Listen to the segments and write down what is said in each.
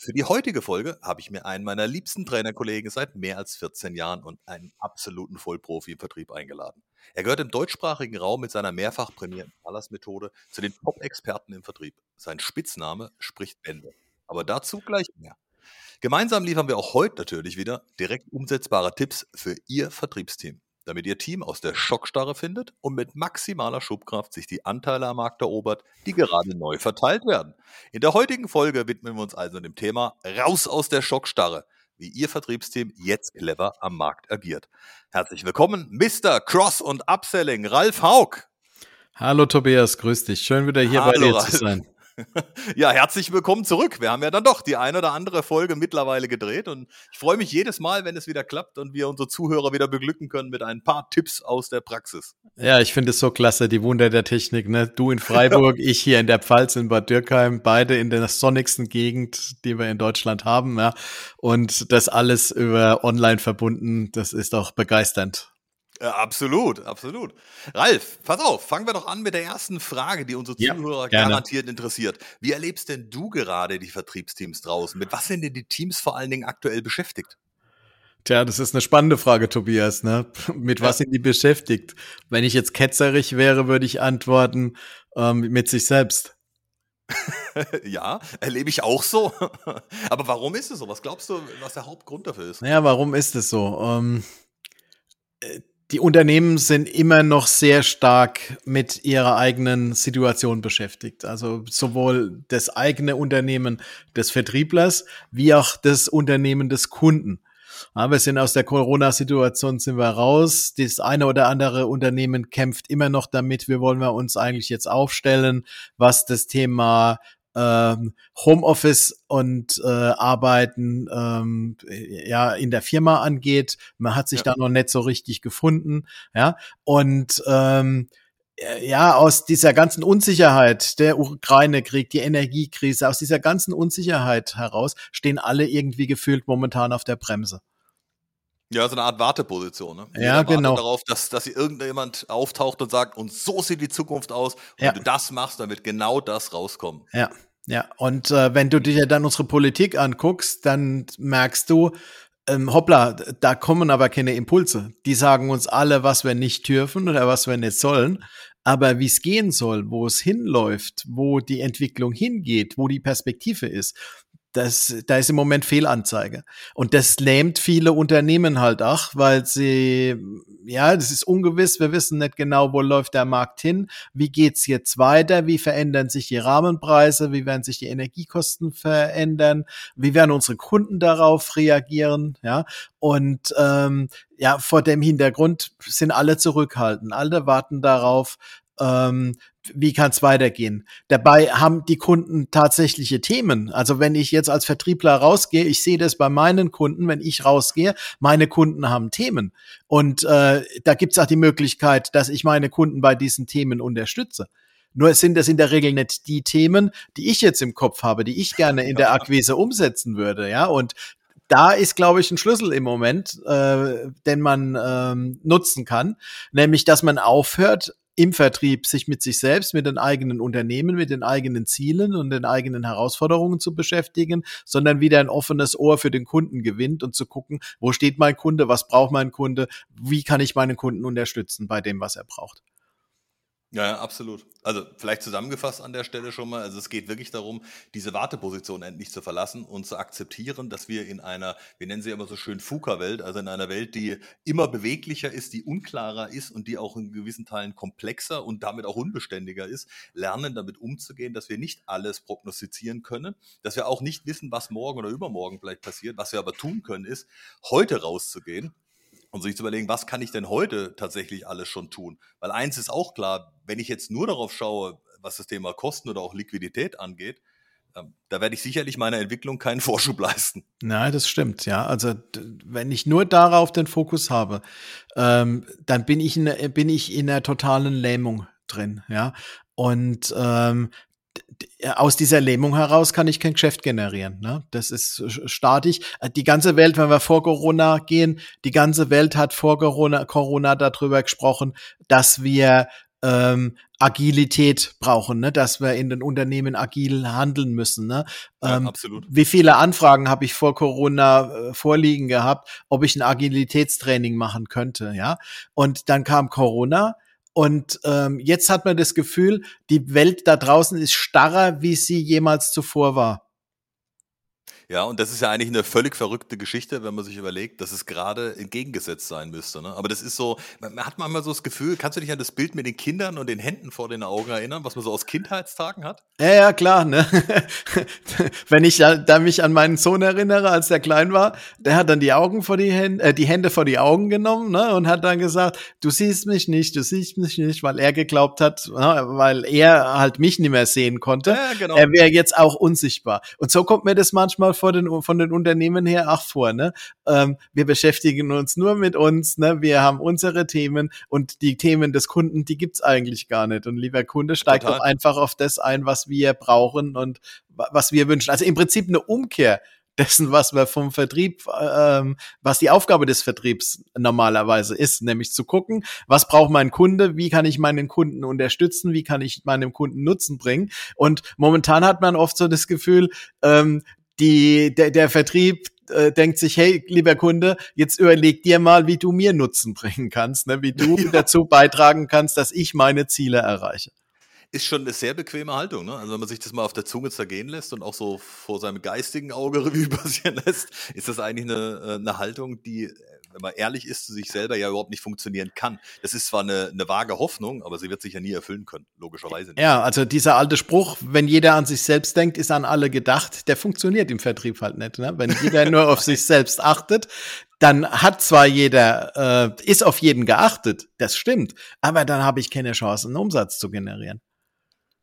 Für die heutige Folge habe ich mir einen meiner liebsten Trainerkollegen seit mehr als 14 Jahren und einen absoluten Vollprofi im Vertrieb eingeladen. Er gehört im deutschsprachigen Raum mit seiner mehrfach prämierten Pallas-Methode zu den Top-Experten im Vertrieb. Sein Spitzname spricht Bände. Aber dazu gleich mehr. Gemeinsam liefern wir auch heute natürlich wieder direkt umsetzbare Tipps für Ihr Vertriebsteam damit Ihr Team aus der Schockstarre findet und mit maximaler Schubkraft sich die Anteile am Markt erobert, die gerade neu verteilt werden. In der heutigen Folge widmen wir uns also dem Thema Raus aus der Schockstarre, wie Ihr Vertriebsteam jetzt clever am Markt agiert. Herzlich willkommen, Mr. Cross und Upselling, Ralf Haug. Hallo Tobias, grüß dich. Schön wieder hier Hallo, bei dir Ralf. zu sein. Ja, herzlich willkommen zurück. Wir haben ja dann doch die eine oder andere Folge mittlerweile gedreht und ich freue mich jedes Mal, wenn es wieder klappt und wir unsere Zuhörer wieder beglücken können mit ein paar Tipps aus der Praxis. Ja, ich finde es so klasse, die Wunder der Technik. Ne? Du in Freiburg, ich hier in der Pfalz in Bad Dürkheim, beide in der sonnigsten Gegend, die wir in Deutschland haben. Ja? Und das alles über online verbunden, das ist doch begeisternd. Ja, absolut, absolut. Ralf, pass auf, fangen wir doch an mit der ersten Frage, die unsere Zuhörer ja, garantiert interessiert. Wie erlebst denn du gerade die Vertriebsteams draußen? Mit was sind denn die Teams vor allen Dingen aktuell beschäftigt? Tja, das ist eine spannende Frage, Tobias. Ne? Mit was sind die beschäftigt? Wenn ich jetzt ketzerig wäre, würde ich antworten ähm, mit sich selbst. ja, erlebe ich auch so. Aber warum ist es so? Was glaubst du, was der Hauptgrund dafür ist? Naja, warum ist es so? Ähm, äh, die Unternehmen sind immer noch sehr stark mit ihrer eigenen Situation beschäftigt. Also sowohl das eigene Unternehmen des Vertrieblers wie auch das Unternehmen des Kunden. Ja, wir sind aus der Corona-Situation sind wir raus. Das eine oder andere Unternehmen kämpft immer noch damit, wie wollen wir uns eigentlich jetzt aufstellen, was das Thema ähm, Homeoffice und äh, Arbeiten ähm, ja in der Firma angeht. Man hat sich ja. da noch nicht so richtig gefunden, ja und ähm, ja, aus dieser ganzen Unsicherheit, der Ukraine-Krieg, die Energiekrise, aus dieser ganzen Unsicherheit heraus stehen alle irgendwie gefühlt momentan auf der Bremse. Ja, so eine Art Warteposition. Ne? Ja, genau. darauf, dass, dass irgendjemand auftaucht und sagt, und so sieht die Zukunft aus. Und ja. wenn du das machst, dann wird genau das rauskommen. Ja, ja, und äh, wenn du dir dann unsere Politik anguckst, dann merkst du, ähm, hoppla, da kommen aber keine Impulse. Die sagen uns alle, was wir nicht dürfen oder was wir nicht sollen. Aber wie es gehen soll, wo es hinläuft, wo die Entwicklung hingeht, wo die Perspektive ist, das, da ist im Moment Fehlanzeige. Und das lähmt viele Unternehmen halt auch, weil sie, ja, das ist ungewiss. Wir wissen nicht genau, wo läuft der Markt hin. Wie geht's jetzt weiter? Wie verändern sich die Rahmenpreise? Wie werden sich die Energiekosten verändern? Wie werden unsere Kunden darauf reagieren? Ja, und, ähm, ja, vor dem Hintergrund sind alle zurückhaltend. Alle warten darauf, ähm, wie kann es weitergehen? Dabei haben die Kunden tatsächliche Themen. Also wenn ich jetzt als Vertriebler rausgehe, ich sehe das bei meinen Kunden, wenn ich rausgehe, meine Kunden haben Themen. Und äh, da gibt es auch die Möglichkeit, dass ich meine Kunden bei diesen Themen unterstütze. Nur sind das in der Regel nicht die Themen, die ich jetzt im Kopf habe, die ich gerne in der Akquise umsetzen würde, ja. Und da ist, glaube ich, ein Schlüssel im Moment, äh, den man ähm, nutzen kann, nämlich, dass man aufhört, im Vertrieb sich mit sich selbst, mit den eigenen Unternehmen, mit den eigenen Zielen und den eigenen Herausforderungen zu beschäftigen, sondern wieder ein offenes Ohr für den Kunden gewinnt und zu gucken, wo steht mein Kunde, was braucht mein Kunde, wie kann ich meinen Kunden unterstützen bei dem, was er braucht. Ja, absolut. Also vielleicht zusammengefasst an der Stelle schon mal, also es geht wirklich darum, diese Warteposition endlich zu verlassen und zu akzeptieren, dass wir in einer, wir nennen sie immer so schön FUKA-Welt, also in einer Welt, die immer beweglicher ist, die unklarer ist und die auch in gewissen Teilen komplexer und damit auch unbeständiger ist, lernen damit umzugehen, dass wir nicht alles prognostizieren können, dass wir auch nicht wissen, was morgen oder übermorgen vielleicht passiert. Was wir aber tun können, ist, heute rauszugehen und sich zu überlegen, was kann ich denn heute tatsächlich alles schon tun? Weil eins ist auch klar, wenn ich jetzt nur darauf schaue, was das Thema Kosten oder auch Liquidität angeht, ähm, da werde ich sicherlich meiner Entwicklung keinen Vorschub leisten. Nein, das stimmt, ja. Also wenn ich nur darauf den Fokus habe, ähm, dann bin ich, in, bin ich in einer totalen Lähmung drin, ja. Und ähm, aus dieser Lähmung heraus kann ich kein Geschäft generieren. Ne? Das ist statisch. Die ganze Welt, wenn wir vor Corona gehen, die ganze Welt hat vor Corona, Corona darüber gesprochen, dass wir ähm, Agilität brauchen, ne? dass wir in den Unternehmen agil handeln müssen. Ne? Ähm, ja, absolut. Wie viele Anfragen habe ich vor Corona äh, vorliegen gehabt, ob ich ein Agilitätstraining machen könnte, ja? Und dann kam Corona und ähm, jetzt hat man das Gefühl, die Welt da draußen ist starrer, wie sie jemals zuvor war. Ja, und das ist ja eigentlich eine völlig verrückte Geschichte, wenn man sich überlegt, dass es gerade entgegengesetzt sein müsste. Ne? Aber das ist so, man hat manchmal so das Gefühl, kannst du dich an das Bild mit den Kindern und den Händen vor den Augen erinnern, was man so aus Kindheitstagen hat? Ja, ja, klar. Ne? wenn ich da, da mich an meinen Sohn erinnere, als der klein war, der hat dann die Augen vor die Hände, äh, die Hände vor die Augen genommen ne? und hat dann gesagt, du siehst mich nicht, du siehst mich nicht, weil er geglaubt hat, ne? weil er halt mich nicht mehr sehen konnte. Ja, genau. Er wäre jetzt auch unsichtbar. Und so kommt mir das manchmal vor den, von den Unternehmen her auch vor. Ne? Ähm, wir beschäftigen uns nur mit uns, ne? wir haben unsere Themen und die Themen des Kunden, die gibt's eigentlich gar nicht. Und lieber Kunde, steigt doch einfach auf das ein, was wir brauchen und was wir wünschen. Also im Prinzip eine Umkehr dessen, was wir vom Vertrieb, ähm, was die Aufgabe des Vertriebs normalerweise ist, nämlich zu gucken, was braucht mein Kunde, wie kann ich meinen Kunden unterstützen, wie kann ich meinem Kunden Nutzen bringen. Und momentan hat man oft so das Gefühl, ähm, die, der, der Vertrieb äh, denkt sich, hey, lieber Kunde, jetzt überleg dir mal, wie du mir Nutzen bringen kannst, ne? wie du ja. dazu beitragen kannst, dass ich meine Ziele erreiche. Ist schon eine sehr bequeme Haltung, ne? Also wenn man sich das mal auf der Zunge zergehen lässt und auch so vor seinem geistigen Auge Revue passieren lässt, ist das eigentlich eine, äh, eine Haltung, die wenn man ehrlich ist, zu sich selber ja überhaupt nicht funktionieren kann. Das ist zwar eine, eine vage Hoffnung, aber sie wird sich ja nie erfüllen können, logischerweise nicht. Ja, also dieser alte Spruch, wenn jeder an sich selbst denkt, ist an alle gedacht, der funktioniert im Vertrieb halt nicht. Ne? Wenn jeder nur auf sich selbst achtet, dann hat zwar jeder, äh, ist auf jeden geachtet, das stimmt, aber dann habe ich keine Chance, einen Umsatz zu generieren.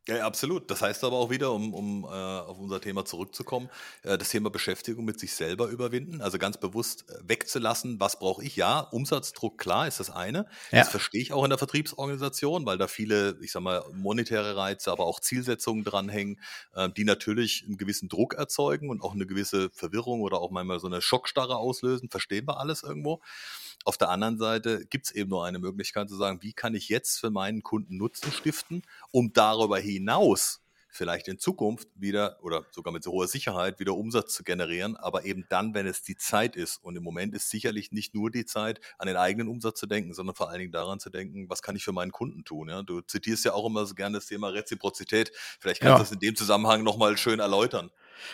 Ja, absolut. Das heißt aber auch wieder, um, um äh, auf unser Thema zurückzukommen, äh, das Thema Beschäftigung mit sich selber überwinden, also ganz bewusst äh, wegzulassen, was brauche ich? Ja, Umsatzdruck, klar, ist das eine. Ja. Das verstehe ich auch in der Vertriebsorganisation, weil da viele, ich sag mal, monetäre Reize, aber auch Zielsetzungen dranhängen, äh, die natürlich einen gewissen Druck erzeugen und auch eine gewisse Verwirrung oder auch manchmal so eine Schockstarre auslösen. Verstehen wir alles irgendwo. Auf der anderen Seite gibt es eben nur eine Möglichkeit zu sagen, wie kann ich jetzt für meinen Kunden Nutzen stiften, um darüber hinaus vielleicht in Zukunft wieder oder sogar mit so hoher Sicherheit wieder Umsatz zu generieren, aber eben dann, wenn es die Zeit ist. Und im Moment ist sicherlich nicht nur die Zeit, an den eigenen Umsatz zu denken, sondern vor allen Dingen daran zu denken, was kann ich für meinen Kunden tun. Ja? Du zitierst ja auch immer so gerne das Thema Reziprozität. Vielleicht kannst du das in dem Zusammenhang nochmal schön erläutern.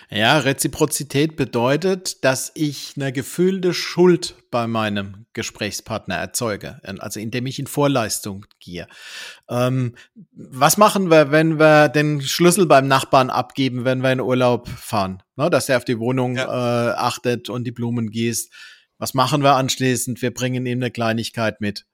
Ja, Reziprozität bedeutet, dass ich eine gefühlte Schuld bei meinem Gesprächspartner erzeuge, also indem ich in Vorleistung gehe. Ähm, was machen wir, wenn wir den Schlüssel beim Nachbarn abgeben, wenn wir in Urlaub fahren? Ne, dass er auf die Wohnung ja. äh, achtet und die Blumen gießt. Was machen wir anschließend? Wir bringen ihm eine Kleinigkeit mit.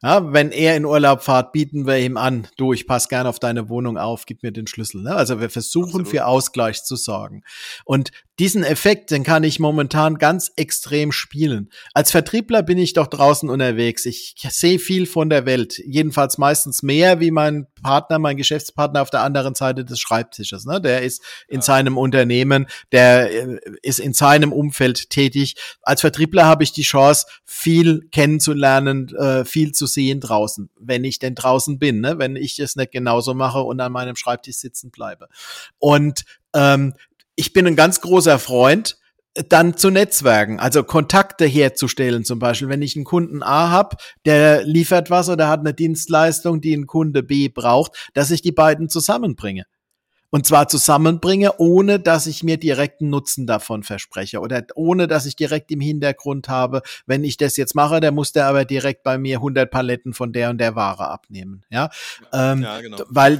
Ja, wenn er in Urlaub fährt, bieten wir ihm an, du, ich pass gern auf deine Wohnung auf, gib mir den Schlüssel. Ne? Also wir versuchen Absolut. für Ausgleich zu sorgen. Und diesen Effekt, den kann ich momentan ganz extrem spielen. Als Vertriebler bin ich doch draußen unterwegs. Ich sehe viel von der Welt. Jedenfalls meistens mehr wie mein Partner, mein Geschäftspartner auf der anderen Seite des Schreibtisches. Ne? Der ist in ja. seinem Unternehmen, der äh, ist in seinem Umfeld tätig. Als Vertriebler habe ich die Chance, viel kennenzulernen, äh, viel zu sehen draußen, wenn ich denn draußen bin, ne? wenn ich es nicht genauso mache und an meinem Schreibtisch sitzen bleibe. Und ähm, ich bin ein ganz großer Freund, dann zu netzwerken, also Kontakte herzustellen zum Beispiel. Wenn ich einen Kunden A habe, der liefert was oder hat eine Dienstleistung, die ein Kunde B braucht, dass ich die beiden zusammenbringe. Und zwar zusammenbringe, ohne dass ich mir direkten Nutzen davon verspreche oder ohne dass ich direkt im Hintergrund habe, wenn ich das jetzt mache, der muss der aber direkt bei mir 100 Paletten von der und der Ware abnehmen. Ja, ähm, ja genau. weil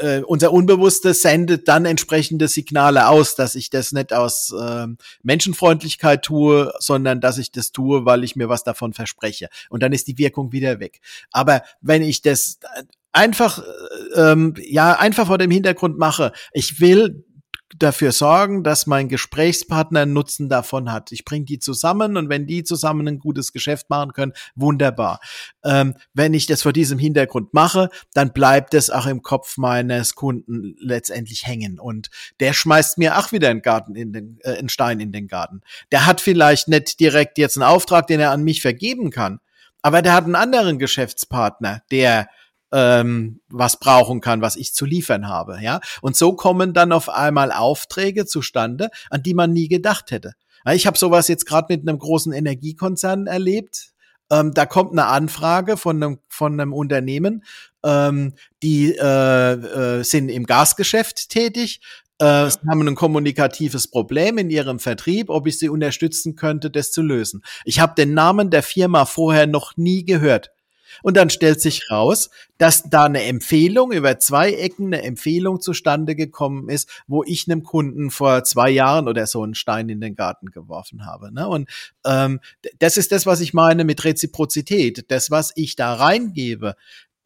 äh, unser Unbewusstes sendet dann entsprechende Signale aus, dass ich das nicht aus äh, Menschenfreundlichkeit tue, sondern dass ich das tue, weil ich mir was davon verspreche. Und dann ist die Wirkung wieder weg. Aber wenn ich das einfach, äh, ähm, ja, einfach vor dem Hintergrund mache. Ich will dafür sorgen, dass mein Gesprächspartner einen Nutzen davon hat. Ich bringe die zusammen und wenn die zusammen ein gutes Geschäft machen können, wunderbar. Ähm, wenn ich das vor diesem Hintergrund mache, dann bleibt es auch im Kopf meines Kunden letztendlich hängen und der schmeißt mir auch wieder einen Garten in den, äh, einen Stein in den Garten. Der hat vielleicht nicht direkt jetzt einen Auftrag, den er an mich vergeben kann, aber der hat einen anderen Geschäftspartner, der ähm, was brauchen kann, was ich zu liefern habe. Ja, und so kommen dann auf einmal Aufträge zustande, an die man nie gedacht hätte. Ich habe sowas jetzt gerade mit einem großen Energiekonzern erlebt. Ähm, da kommt eine Anfrage von einem, von einem Unternehmen, ähm, die äh, äh, sind im Gasgeschäft tätig, äh. Sie haben ein kommunikatives Problem in ihrem Vertrieb, ob ich sie unterstützen könnte, das zu lösen. Ich habe den Namen der Firma vorher noch nie gehört. Und dann stellt sich raus, dass da eine Empfehlung über zwei Ecken eine Empfehlung zustande gekommen ist, wo ich einem Kunden vor zwei Jahren oder so einen Stein in den Garten geworfen habe. Ne? Und ähm, das ist das, was ich meine mit Reziprozität. Das, was ich da reingebe,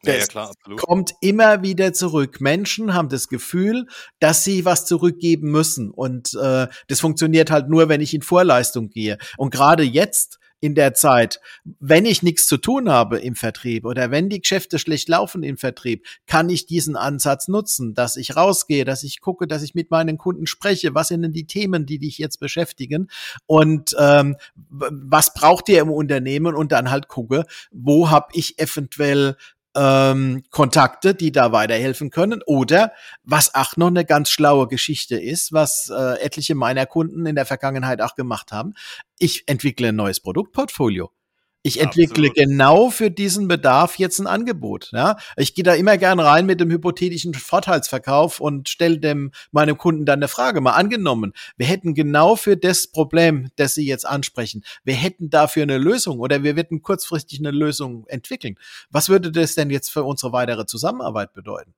das ja, ja, klar, kommt immer wieder zurück. Menschen haben das Gefühl, dass sie was zurückgeben müssen. Und äh, das funktioniert halt nur, wenn ich in Vorleistung gehe. Und gerade jetzt in der Zeit, wenn ich nichts zu tun habe im Vertrieb oder wenn die Geschäfte schlecht laufen im Vertrieb, kann ich diesen Ansatz nutzen, dass ich rausgehe, dass ich gucke, dass ich mit meinen Kunden spreche, was sind denn die Themen, die dich jetzt beschäftigen? Und ähm, was braucht ihr im Unternehmen? Und dann halt gucke, wo habe ich eventuell ähm, Kontakte, die da weiterhelfen können. Oder was auch noch eine ganz schlaue Geschichte ist, was äh, etliche meiner Kunden in der Vergangenheit auch gemacht haben. Ich entwickle ein neues Produktportfolio. Ich entwickle Absolut. genau für diesen Bedarf jetzt ein Angebot. Ja? Ich gehe da immer gern rein mit dem hypothetischen Vorteilsverkauf und stelle dem meinem Kunden dann eine Frage. Mal angenommen, wir hätten genau für das Problem, das Sie jetzt ansprechen, wir hätten dafür eine Lösung oder wir würden kurzfristig eine Lösung entwickeln. Was würde das denn jetzt für unsere weitere Zusammenarbeit bedeuten?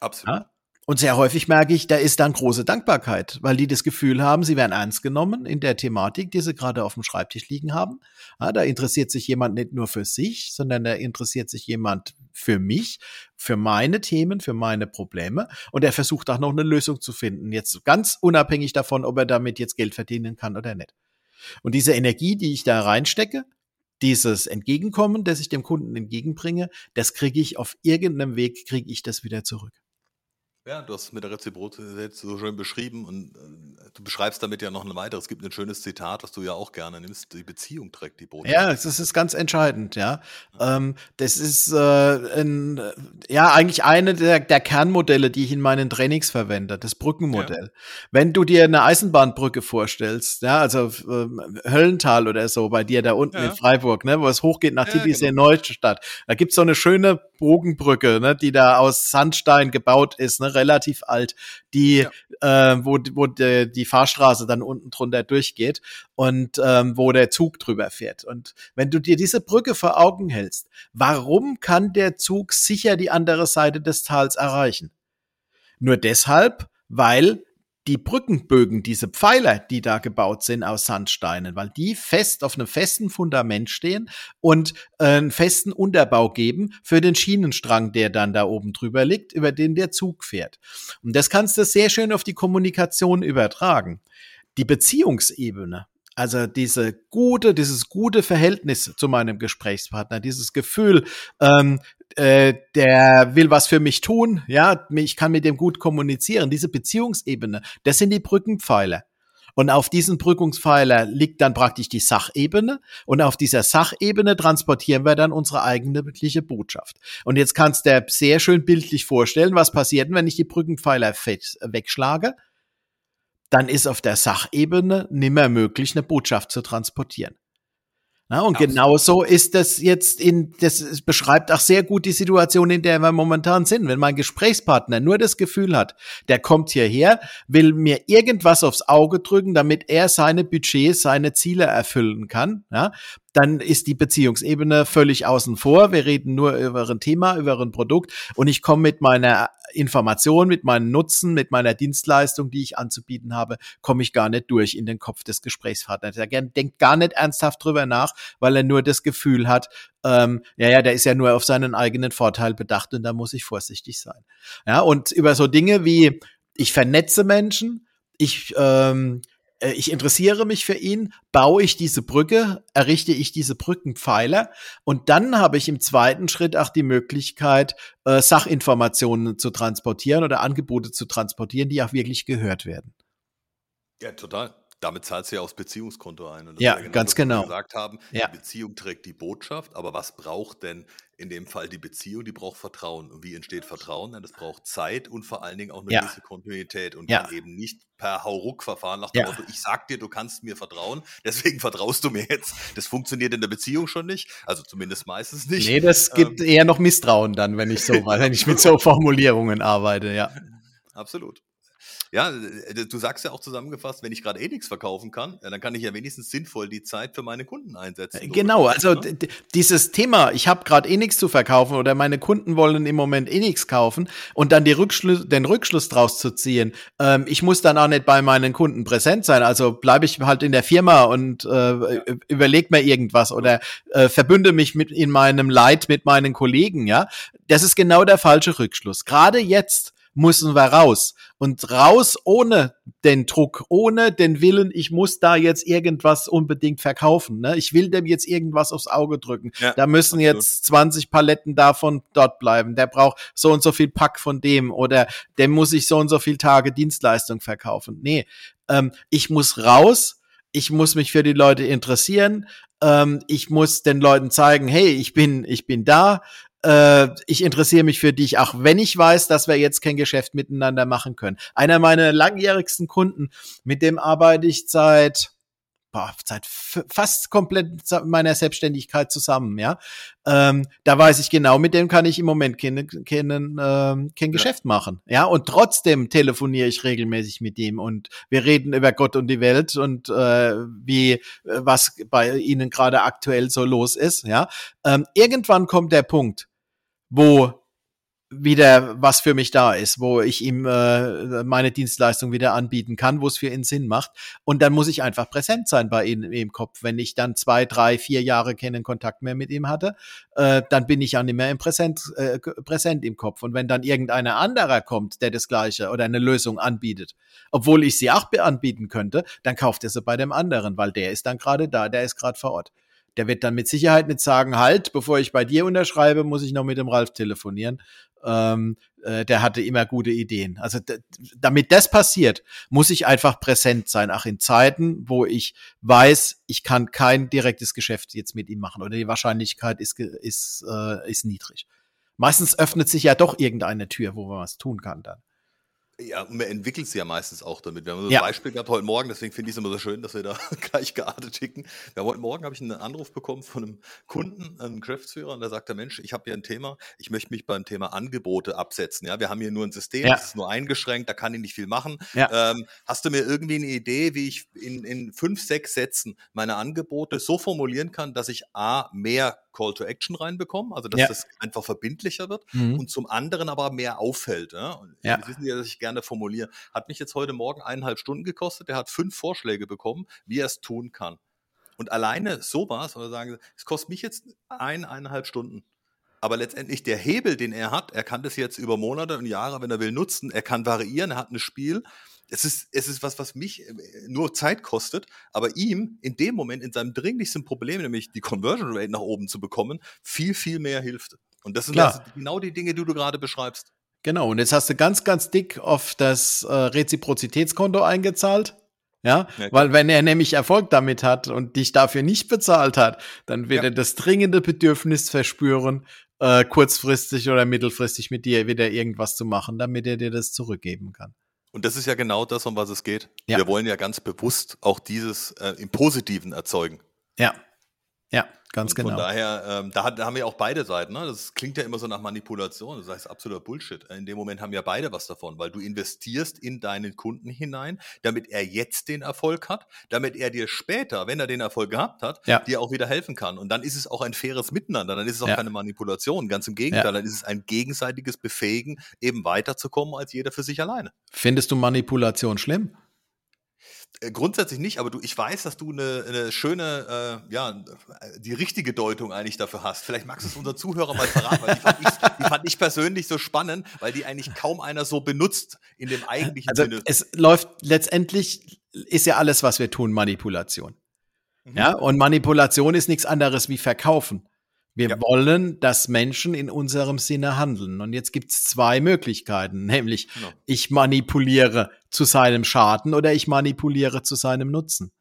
Absolut. Ja? Und sehr häufig merke ich, da ist dann große Dankbarkeit, weil die das Gefühl haben, sie werden ernst genommen in der Thematik, die sie gerade auf dem Schreibtisch liegen haben. Ja, da interessiert sich jemand nicht nur für sich, sondern da interessiert sich jemand für mich, für meine Themen, für meine Probleme. Und er versucht auch noch eine Lösung zu finden. Jetzt ganz unabhängig davon, ob er damit jetzt Geld verdienen kann oder nicht. Und diese Energie, die ich da reinstecke, dieses Entgegenkommen, das ich dem Kunden entgegenbringe, das kriege ich auf irgendeinem Weg, kriege ich das wieder zurück. Ja, du hast mit der Reziprozität so schön beschrieben und äh, du beschreibst damit ja noch ein weiteres. Es gibt ein schönes Zitat, was du ja auch gerne nimmst. Die Beziehung trägt die Botschaft. Ja, das ist ganz entscheidend, ja. Ähm, das ist äh, ein, ja eigentlich eine der, der, Kernmodelle, die ich in meinen Trainings verwende, das Brückenmodell. Ja. Wenn du dir eine Eisenbahnbrücke vorstellst, ja, also äh, Höllental oder so bei dir da unten ja. in Freiburg, ne, wo es hochgeht nach ja, Titisee genau. Neustadt, da gibt's so eine schöne Bogenbrücke, ne, die da aus Sandstein gebaut ist, ne, relativ alt, die, ja. äh, wo, wo de, die Fahrstraße dann unten drunter durchgeht und ähm, wo der Zug drüber fährt. Und wenn du dir diese Brücke vor Augen hältst, warum kann der Zug sicher die andere Seite des Tals erreichen? Nur deshalb, weil die Brückenbögen, diese Pfeiler, die da gebaut sind aus Sandsteinen, weil die fest auf einem festen Fundament stehen und äh, einen festen Unterbau geben für den Schienenstrang, der dann da oben drüber liegt, über den der Zug fährt. Und das kannst du sehr schön auf die Kommunikation übertragen. Die Beziehungsebene, also diese gute, dieses gute Verhältnis zu meinem Gesprächspartner, dieses Gefühl, ähm, äh, der will was für mich tun, ja, ich kann mit dem gut kommunizieren. Diese Beziehungsebene, das sind die Brückenpfeiler. Und auf diesen Brückungspfeiler liegt dann praktisch die Sachebene. Und auf dieser Sachebene transportieren wir dann unsere eigentliche Botschaft. Und jetzt kannst du dir sehr schön bildlich vorstellen, was passiert, wenn ich die Brückenpfeiler wegschlage. Dann ist auf der Sachebene nimmer möglich, eine Botschaft zu transportieren. Na, und Absolut. genauso ist das jetzt in, das beschreibt auch sehr gut die Situation, in der wir momentan sind. Wenn mein Gesprächspartner nur das Gefühl hat, der kommt hierher, will mir irgendwas aufs Auge drücken, damit er seine Budgets, seine Ziele erfüllen kann, ja, dann ist die Beziehungsebene völlig außen vor. Wir reden nur über ein Thema, über ein Produkt und ich komme mit meiner Information, mit meinem Nutzen, mit meiner Dienstleistung, die ich anzubieten habe, komme ich gar nicht durch in den Kopf des Gesprächspartners. Er denkt gar nicht ernsthaft drüber nach, weil er nur das Gefühl hat, ähm, ja, ja, der ist ja nur auf seinen eigenen Vorteil bedacht und da muss ich vorsichtig sein. Ja, und über so Dinge wie ich vernetze Menschen, ich ähm, äh, ich interessiere mich für ihn, baue ich diese Brücke, errichte ich diese Brückenpfeiler und dann habe ich im zweiten Schritt auch die Möglichkeit, äh, Sachinformationen zu transportieren oder Angebote zu transportieren, die auch wirklich gehört werden. Ja, total. Damit zahlst du ja aufs Beziehungskonto ein. ja, genau ganz genau. Wir gesagt haben, ja. die Beziehung trägt die Botschaft, aber was braucht denn in dem Fall die Beziehung? Die braucht Vertrauen. Und wie entsteht Vertrauen? Das braucht Zeit und vor allen Dingen auch eine ja. gewisse Kontinuität und ja. kann eben nicht per Hauruck-Verfahren nach dem Motto, ich sag dir, du kannst mir vertrauen, deswegen vertraust du mir jetzt. Das funktioniert in der Beziehung schon nicht, also zumindest meistens nicht. Nee, das gibt ähm, eher noch Misstrauen dann, wenn ich so, wenn ich mit so Formulierungen arbeite, ja. Absolut. Ja, äh, du sagst ja auch zusammengefasst, wenn ich gerade eh nichts verkaufen kann, dann kann ich ja wenigstens sinnvoll die Zeit für meine Kunden einsetzen. Äh, genau, also ne? dieses Thema, ich habe gerade eh nichts zu verkaufen oder meine Kunden wollen im Moment eh nichts kaufen und dann die Rückschluss, den Rückschluss draus zu ziehen, ähm, ich muss dann auch nicht bei meinen Kunden präsent sein, also bleibe ich halt in der Firma und äh, überleg mir irgendwas oder äh, verbünde mich mit in meinem Leid mit meinen Kollegen, ja. Das ist genau der falsche Rückschluss. Gerade jetzt müssen wir raus. Und raus ohne den Druck, ohne den Willen, ich muss da jetzt irgendwas unbedingt verkaufen. Ne? Ich will dem jetzt irgendwas aufs Auge drücken. Ja, da müssen absolut. jetzt 20 Paletten davon dort bleiben. Der braucht so und so viel Pack von dem oder dem muss ich so und so viel Tage Dienstleistung verkaufen. Nee, ähm, ich muss raus. Ich muss mich für die Leute interessieren. Ähm, ich muss den Leuten zeigen, hey, ich bin, ich bin da äh, ich interessiere mich für dich, auch wenn ich weiß, dass wir jetzt kein Geschäft miteinander machen können. Einer meiner langjährigsten Kunden, mit dem arbeite ich seit boah, seit fast komplett meiner Selbstständigkeit zusammen, ja. Ähm, da weiß ich genau, mit dem kann ich im Moment kein, kein, ähm, kein ja. Geschäft machen, ja. Und trotzdem telefoniere ich regelmäßig mit ihm und wir reden über Gott und die Welt und äh, wie äh, was bei ihnen gerade aktuell so los ist, ja. Ähm, irgendwann kommt der Punkt, wo wieder was für mich da ist, wo ich ihm äh, meine Dienstleistung wieder anbieten kann, wo es für ihn Sinn macht. Und dann muss ich einfach präsent sein bei ihm im Kopf. Wenn ich dann zwei, drei, vier Jahre keinen Kontakt mehr mit ihm hatte, äh, dann bin ich ja nicht mehr im Präsent, äh, präsent im Kopf. Und wenn dann irgendeiner anderer kommt, der das Gleiche oder eine Lösung anbietet, obwohl ich sie auch anbieten könnte, dann kauft er sie bei dem anderen, weil der ist dann gerade da, der ist gerade vor Ort. Der wird dann mit Sicherheit nicht sagen, halt, bevor ich bei dir unterschreibe, muss ich noch mit dem Ralf telefonieren. Ähm, äh, der hatte immer gute Ideen. Also damit das passiert, muss ich einfach präsent sein, auch in Zeiten, wo ich weiß, ich kann kein direktes Geschäft jetzt mit ihm machen oder die Wahrscheinlichkeit ist, ist, äh, ist niedrig. Meistens öffnet sich ja doch irgendeine Tür, wo man was tun kann dann. Ja, und man entwickelt sie ja meistens auch damit. Wir haben so ein ja. Beispiel gehabt heute Morgen, deswegen finde ich es immer so schön, dass wir da gleich geartet ticken. Ja, heute Morgen habe ich einen Anruf bekommen von einem Kunden, einem Geschäftsführer, und der sagte, Mensch, ich habe hier ein Thema, ich möchte mich beim Thema Angebote absetzen. Ja, wir haben hier nur ein System, ja. das ist nur eingeschränkt, da kann ich nicht viel machen. Ja. Ähm, hast du mir irgendwie eine Idee, wie ich in, in fünf, sechs Sätzen meine Angebote so formulieren kann, dass ich A, mehr Call to Action reinbekommen, also dass ja. das einfach verbindlicher wird mhm. und zum anderen aber mehr auffällt. Ja? ja. Sie wissen ja, dass ich gerne formuliere. Hat mich jetzt heute Morgen eineinhalb Stunden gekostet. Der hat fünf Vorschläge bekommen, wie er es tun kann. Und alleine sowas, oder sagen Sie, es kostet mich jetzt ein, eineinhalb Stunden. Aber letztendlich der Hebel, den er hat, er kann das jetzt über Monate und Jahre, wenn er will, nutzen. Er kann variieren, er hat ein Spiel es ist, es ist was, was mich äh, nur Zeit kostet, aber ihm in dem Moment, in seinem dringlichsten Problem, nämlich die Conversion Rate nach oben zu bekommen, viel, viel mehr hilft. Und das sind also genau die Dinge, die du gerade beschreibst. Genau, und jetzt hast du ganz, ganz dick auf das äh, Reziprozitätskonto eingezahlt. Ja, ja weil wenn er nämlich Erfolg damit hat und dich dafür nicht bezahlt hat, dann wird ja. er das dringende Bedürfnis verspüren, äh, kurzfristig oder mittelfristig mit dir wieder irgendwas zu machen, damit er dir das zurückgeben kann. Und das ist ja genau das, um was es geht. Ja. Wir wollen ja ganz bewusst auch dieses äh, im Positiven erzeugen. Ja. Ja, ganz und genau. Von daher, ähm, da, da, haben wir auch beide Seiten. Ne? Das klingt ja immer so nach Manipulation. Das heißt absoluter Bullshit. In dem Moment haben ja beide was davon, weil du investierst in deinen Kunden hinein, damit er jetzt den Erfolg hat, damit er dir später, wenn er den Erfolg gehabt hat, ja. dir auch wieder helfen kann. Und dann ist es auch ein faires Miteinander. Dann ist es auch ja. keine Manipulation. Ganz im Gegenteil, ja. dann ist es ein gegenseitiges Befähigen, eben weiterzukommen als jeder für sich alleine. Findest du Manipulation schlimm? Äh, grundsätzlich nicht, aber du, ich weiß, dass du eine, eine schöne, äh, ja, die richtige Deutung eigentlich dafür hast. Vielleicht magst du es unseren Zuhörern mal verraten, weil die fand, ich, die fand ich persönlich so spannend, weil die eigentlich kaum einer so benutzt in dem eigentlichen also Sinne. Es läuft letztendlich ist ja alles, was wir tun, Manipulation. Mhm. Ja, und Manipulation ist nichts anderes wie Verkaufen. Wir ja. wollen, dass Menschen in unserem Sinne handeln. Und jetzt gibt es zwei Möglichkeiten, nämlich genau. ich manipuliere zu seinem Schaden oder ich manipuliere zu seinem Nutzen.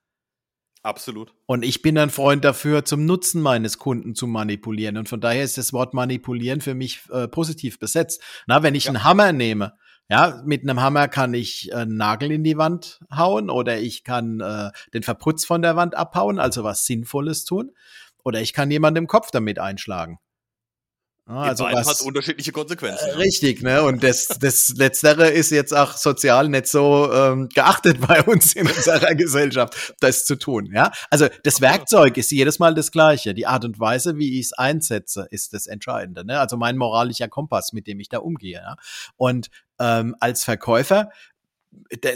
Absolut. Und ich bin ein Freund dafür, zum Nutzen meines Kunden zu manipulieren. Und von daher ist das Wort manipulieren für mich äh, positiv besetzt. Na, wenn ich ja. einen Hammer nehme, ja, mit einem Hammer kann ich einen Nagel in die Wand hauen oder ich kann äh, den Verputz von der Wand abhauen, also was Sinnvolles tun. Oder ich kann jemanden im Kopf damit einschlagen. Also was, hat unterschiedliche Konsequenzen. Äh, richtig, ne? Und das, das Letztere ist jetzt auch sozial nicht so ähm, geachtet bei uns in unserer Gesellschaft, das zu tun. Ja, also das Werkzeug ist jedes Mal das Gleiche. Die Art und Weise, wie ich es einsetze, ist das Entscheidende. Ne? Also mein moralischer Kompass, mit dem ich da umgehe. Ja? Und ähm, als Verkäufer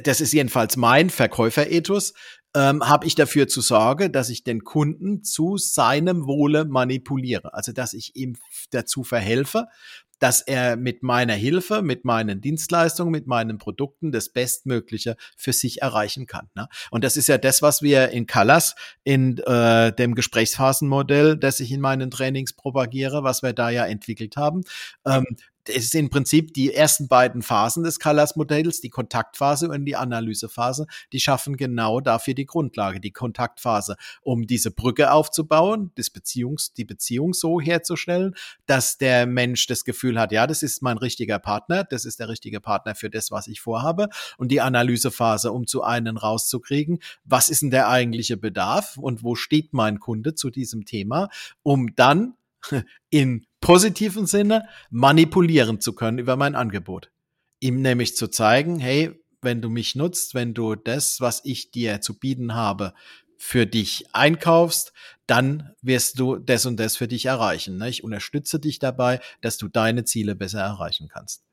das ist jedenfalls mein Verkäuferethos, ähm, habe ich dafür zu sorgen, dass ich den Kunden zu seinem Wohle manipuliere. Also dass ich ihm dazu verhelfe, dass er mit meiner Hilfe, mit meinen Dienstleistungen, mit meinen Produkten das Bestmögliche für sich erreichen kann. Ne? Und das ist ja das, was wir in Callas, in äh, dem Gesprächsphasenmodell, das ich in meinen Trainings propagiere, was wir da ja entwickelt haben. Ähm, es ist im Prinzip die ersten beiden Phasen des Callas-Modells, die Kontaktphase und die Analysephase, die schaffen genau dafür die Grundlage. Die Kontaktphase, um diese Brücke aufzubauen, das Beziehungs-, die Beziehung so herzustellen, dass der Mensch das Gefühl hat, ja, das ist mein richtiger Partner, das ist der richtige Partner für das, was ich vorhabe. Und die Analysephase, um zu einen rauszukriegen, was ist denn der eigentliche Bedarf und wo steht mein Kunde zu diesem Thema, um dann in positiven Sinne manipulieren zu können über mein Angebot. Ihm nämlich zu zeigen, hey, wenn du mich nutzt, wenn du das, was ich dir zu bieten habe, für dich einkaufst, dann wirst du das und das für dich erreichen. Ne? Ich unterstütze dich dabei, dass du deine Ziele besser erreichen kannst.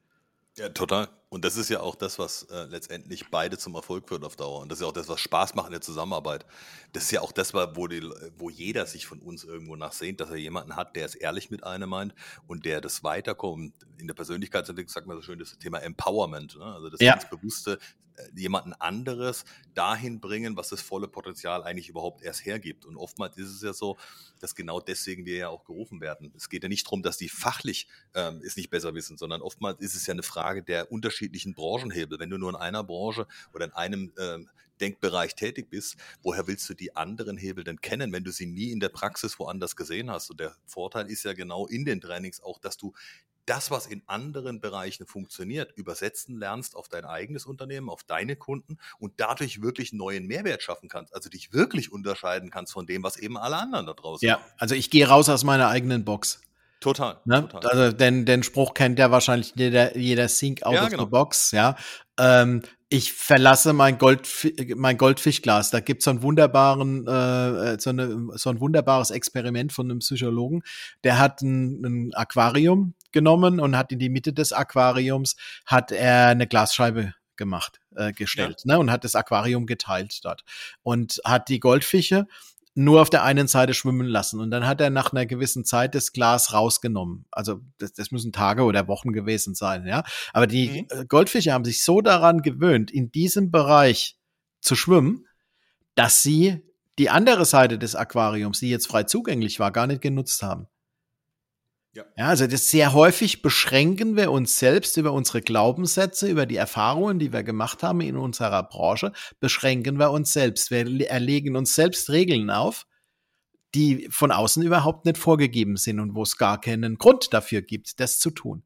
Ja, total. Und das ist ja auch das, was äh, letztendlich beide zum Erfolg führt auf Dauer. Und das ist ja auch das, was Spaß macht in der Zusammenarbeit. Das ist ja auch das, wo, die, wo jeder sich von uns irgendwo nachsehnt, dass er jemanden hat, der es ehrlich mit einem meint und der das weiterkommt. In der Persönlichkeitsentwicklung sagt man so schön, das Thema Empowerment. Ne? Also das ja. bewusste jemanden anderes dahin bringen, was das volle Potenzial eigentlich überhaupt erst hergibt. Und oftmals ist es ja so, dass genau deswegen wir ja auch gerufen werden. Es geht ja nicht darum, dass die fachlich ähm, es nicht besser wissen, sondern oftmals ist es ja eine Frage der unterschiedlichen Branchenhebel. Wenn du nur in einer Branche oder in einem ähm, Denkbereich tätig bist, woher willst du die anderen Hebel denn kennen, wenn du sie nie in der Praxis woanders gesehen hast? Und der Vorteil ist ja genau in den Trainings auch, dass du das, was in anderen Bereichen funktioniert, übersetzen lernst auf dein eigenes Unternehmen, auf deine Kunden und dadurch wirklich neuen Mehrwert schaffen kannst. Also dich wirklich unterscheiden kannst von dem, was eben alle anderen da draußen Ja, machen. also ich gehe raus aus meiner eigenen Box. Total, ne? total. Also den, den Spruch kennt ja wahrscheinlich jeder, jeder Sync out ja, of genau. the box, ja. Ähm, ich verlasse mein, Goldf mein Goldfischglas. Da gibt so einen wunderbaren, äh, so, eine, so ein wunderbares Experiment von einem Psychologen. Der hat ein, ein Aquarium genommen und hat in die Mitte des Aquariums hat er eine Glasscheibe gemacht, äh, gestellt, ja. ne, und hat das Aquarium geteilt dort und hat die Goldfische nur auf der einen Seite schwimmen lassen. Und dann hat er nach einer gewissen Zeit das Glas rausgenommen. Also das, das müssen Tage oder Wochen gewesen sein, ja. Aber die mhm. Goldfische haben sich so daran gewöhnt, in diesem Bereich zu schwimmen, dass sie die andere Seite des Aquariums, die jetzt frei zugänglich war, gar nicht genutzt haben. Ja. also das sehr häufig beschränken wir uns selbst über unsere Glaubenssätze, über die Erfahrungen, die wir gemacht haben in unserer Branche, beschränken wir uns selbst. Wir erlegen uns selbst Regeln auf, die von außen überhaupt nicht vorgegeben sind und wo es gar keinen Grund dafür gibt, das zu tun.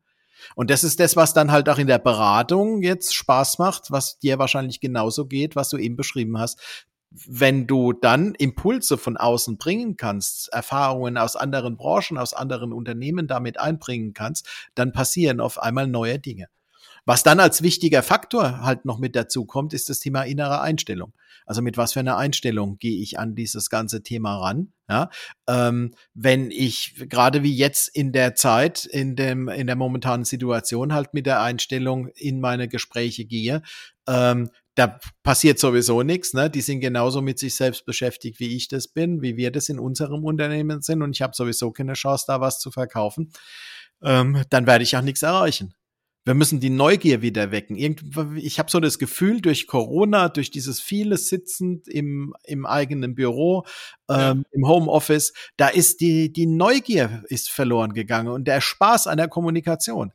Und das ist das, was dann halt auch in der Beratung jetzt Spaß macht, was dir wahrscheinlich genauso geht, was du eben beschrieben hast, wenn du dann Impulse von außen bringen kannst, Erfahrungen aus anderen Branchen, aus anderen Unternehmen damit einbringen kannst, dann passieren auf einmal neue Dinge. Was dann als wichtiger Faktor halt noch mit dazu kommt, ist das Thema innere Einstellung. Also mit was für einer Einstellung gehe ich an dieses ganze Thema ran? Ja, ähm, wenn ich gerade wie jetzt in der Zeit, in dem in der momentanen Situation halt mit der Einstellung in meine Gespräche gehe, ähm, da passiert sowieso nichts, ne? Die sind genauso mit sich selbst beschäftigt, wie ich das bin, wie wir das in unserem Unternehmen sind und ich habe sowieso keine Chance, da was zu verkaufen. Ähm, dann werde ich auch nichts erreichen. Wir müssen die Neugier wieder wecken. ich habe so das Gefühl, durch Corona, durch dieses viele Sitzen im, im eigenen Büro, ähm, im Homeoffice, da ist die, die Neugier ist verloren gegangen und der Spaß an der Kommunikation.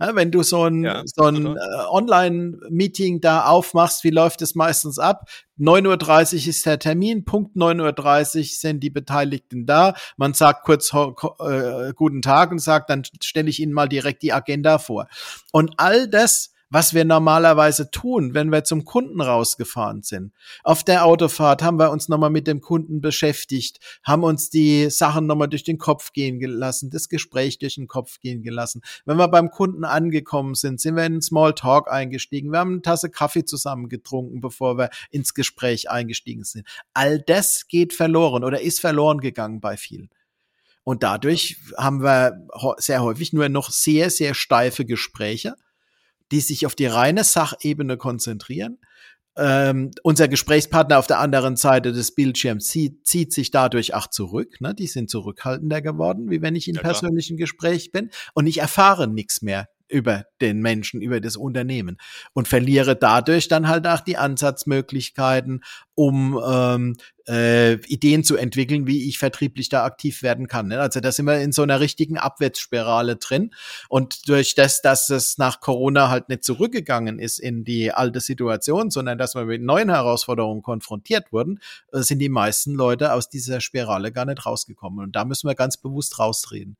Ja, wenn du so ein, ja, so ein äh, Online-Meeting da aufmachst, wie läuft es meistens ab? 9.30 Uhr ist der Termin, Punkt 9.30 Uhr sind die Beteiligten da. Man sagt kurz äh, guten Tag und sagt, dann stelle ich Ihnen mal direkt die Agenda vor. Und all das was wir normalerweise tun, wenn wir zum Kunden rausgefahren sind. Auf der Autofahrt haben wir uns nochmal mit dem Kunden beschäftigt, haben uns die Sachen nochmal durch den Kopf gehen gelassen, das Gespräch durch den Kopf gehen gelassen. Wenn wir beim Kunden angekommen sind, sind wir in einen Small Talk eingestiegen. Wir haben eine Tasse Kaffee zusammen getrunken, bevor wir ins Gespräch eingestiegen sind. All das geht verloren oder ist verloren gegangen bei vielen. Und dadurch haben wir sehr häufig nur noch sehr, sehr steife Gespräche die sich auf die reine Sachebene konzentrieren. Ähm, unser Gesprächspartner auf der anderen Seite des Bildschirms zieht, zieht sich dadurch auch zurück. Ne? Die sind zurückhaltender geworden, wie wenn ich in ja, persönlichen Gespräch bin. Und ich erfahre nichts mehr über den Menschen, über das Unternehmen und verliere dadurch dann halt auch die Ansatzmöglichkeiten, um ähm, äh, Ideen zu entwickeln, wie ich vertrieblich da aktiv werden kann. Ne? Also da sind wir in so einer richtigen Abwärtsspirale drin und durch das, dass es nach Corona halt nicht zurückgegangen ist in die alte Situation, sondern dass wir mit neuen Herausforderungen konfrontiert wurden, äh, sind die meisten Leute aus dieser Spirale gar nicht rausgekommen und da müssen wir ganz bewusst rausreden.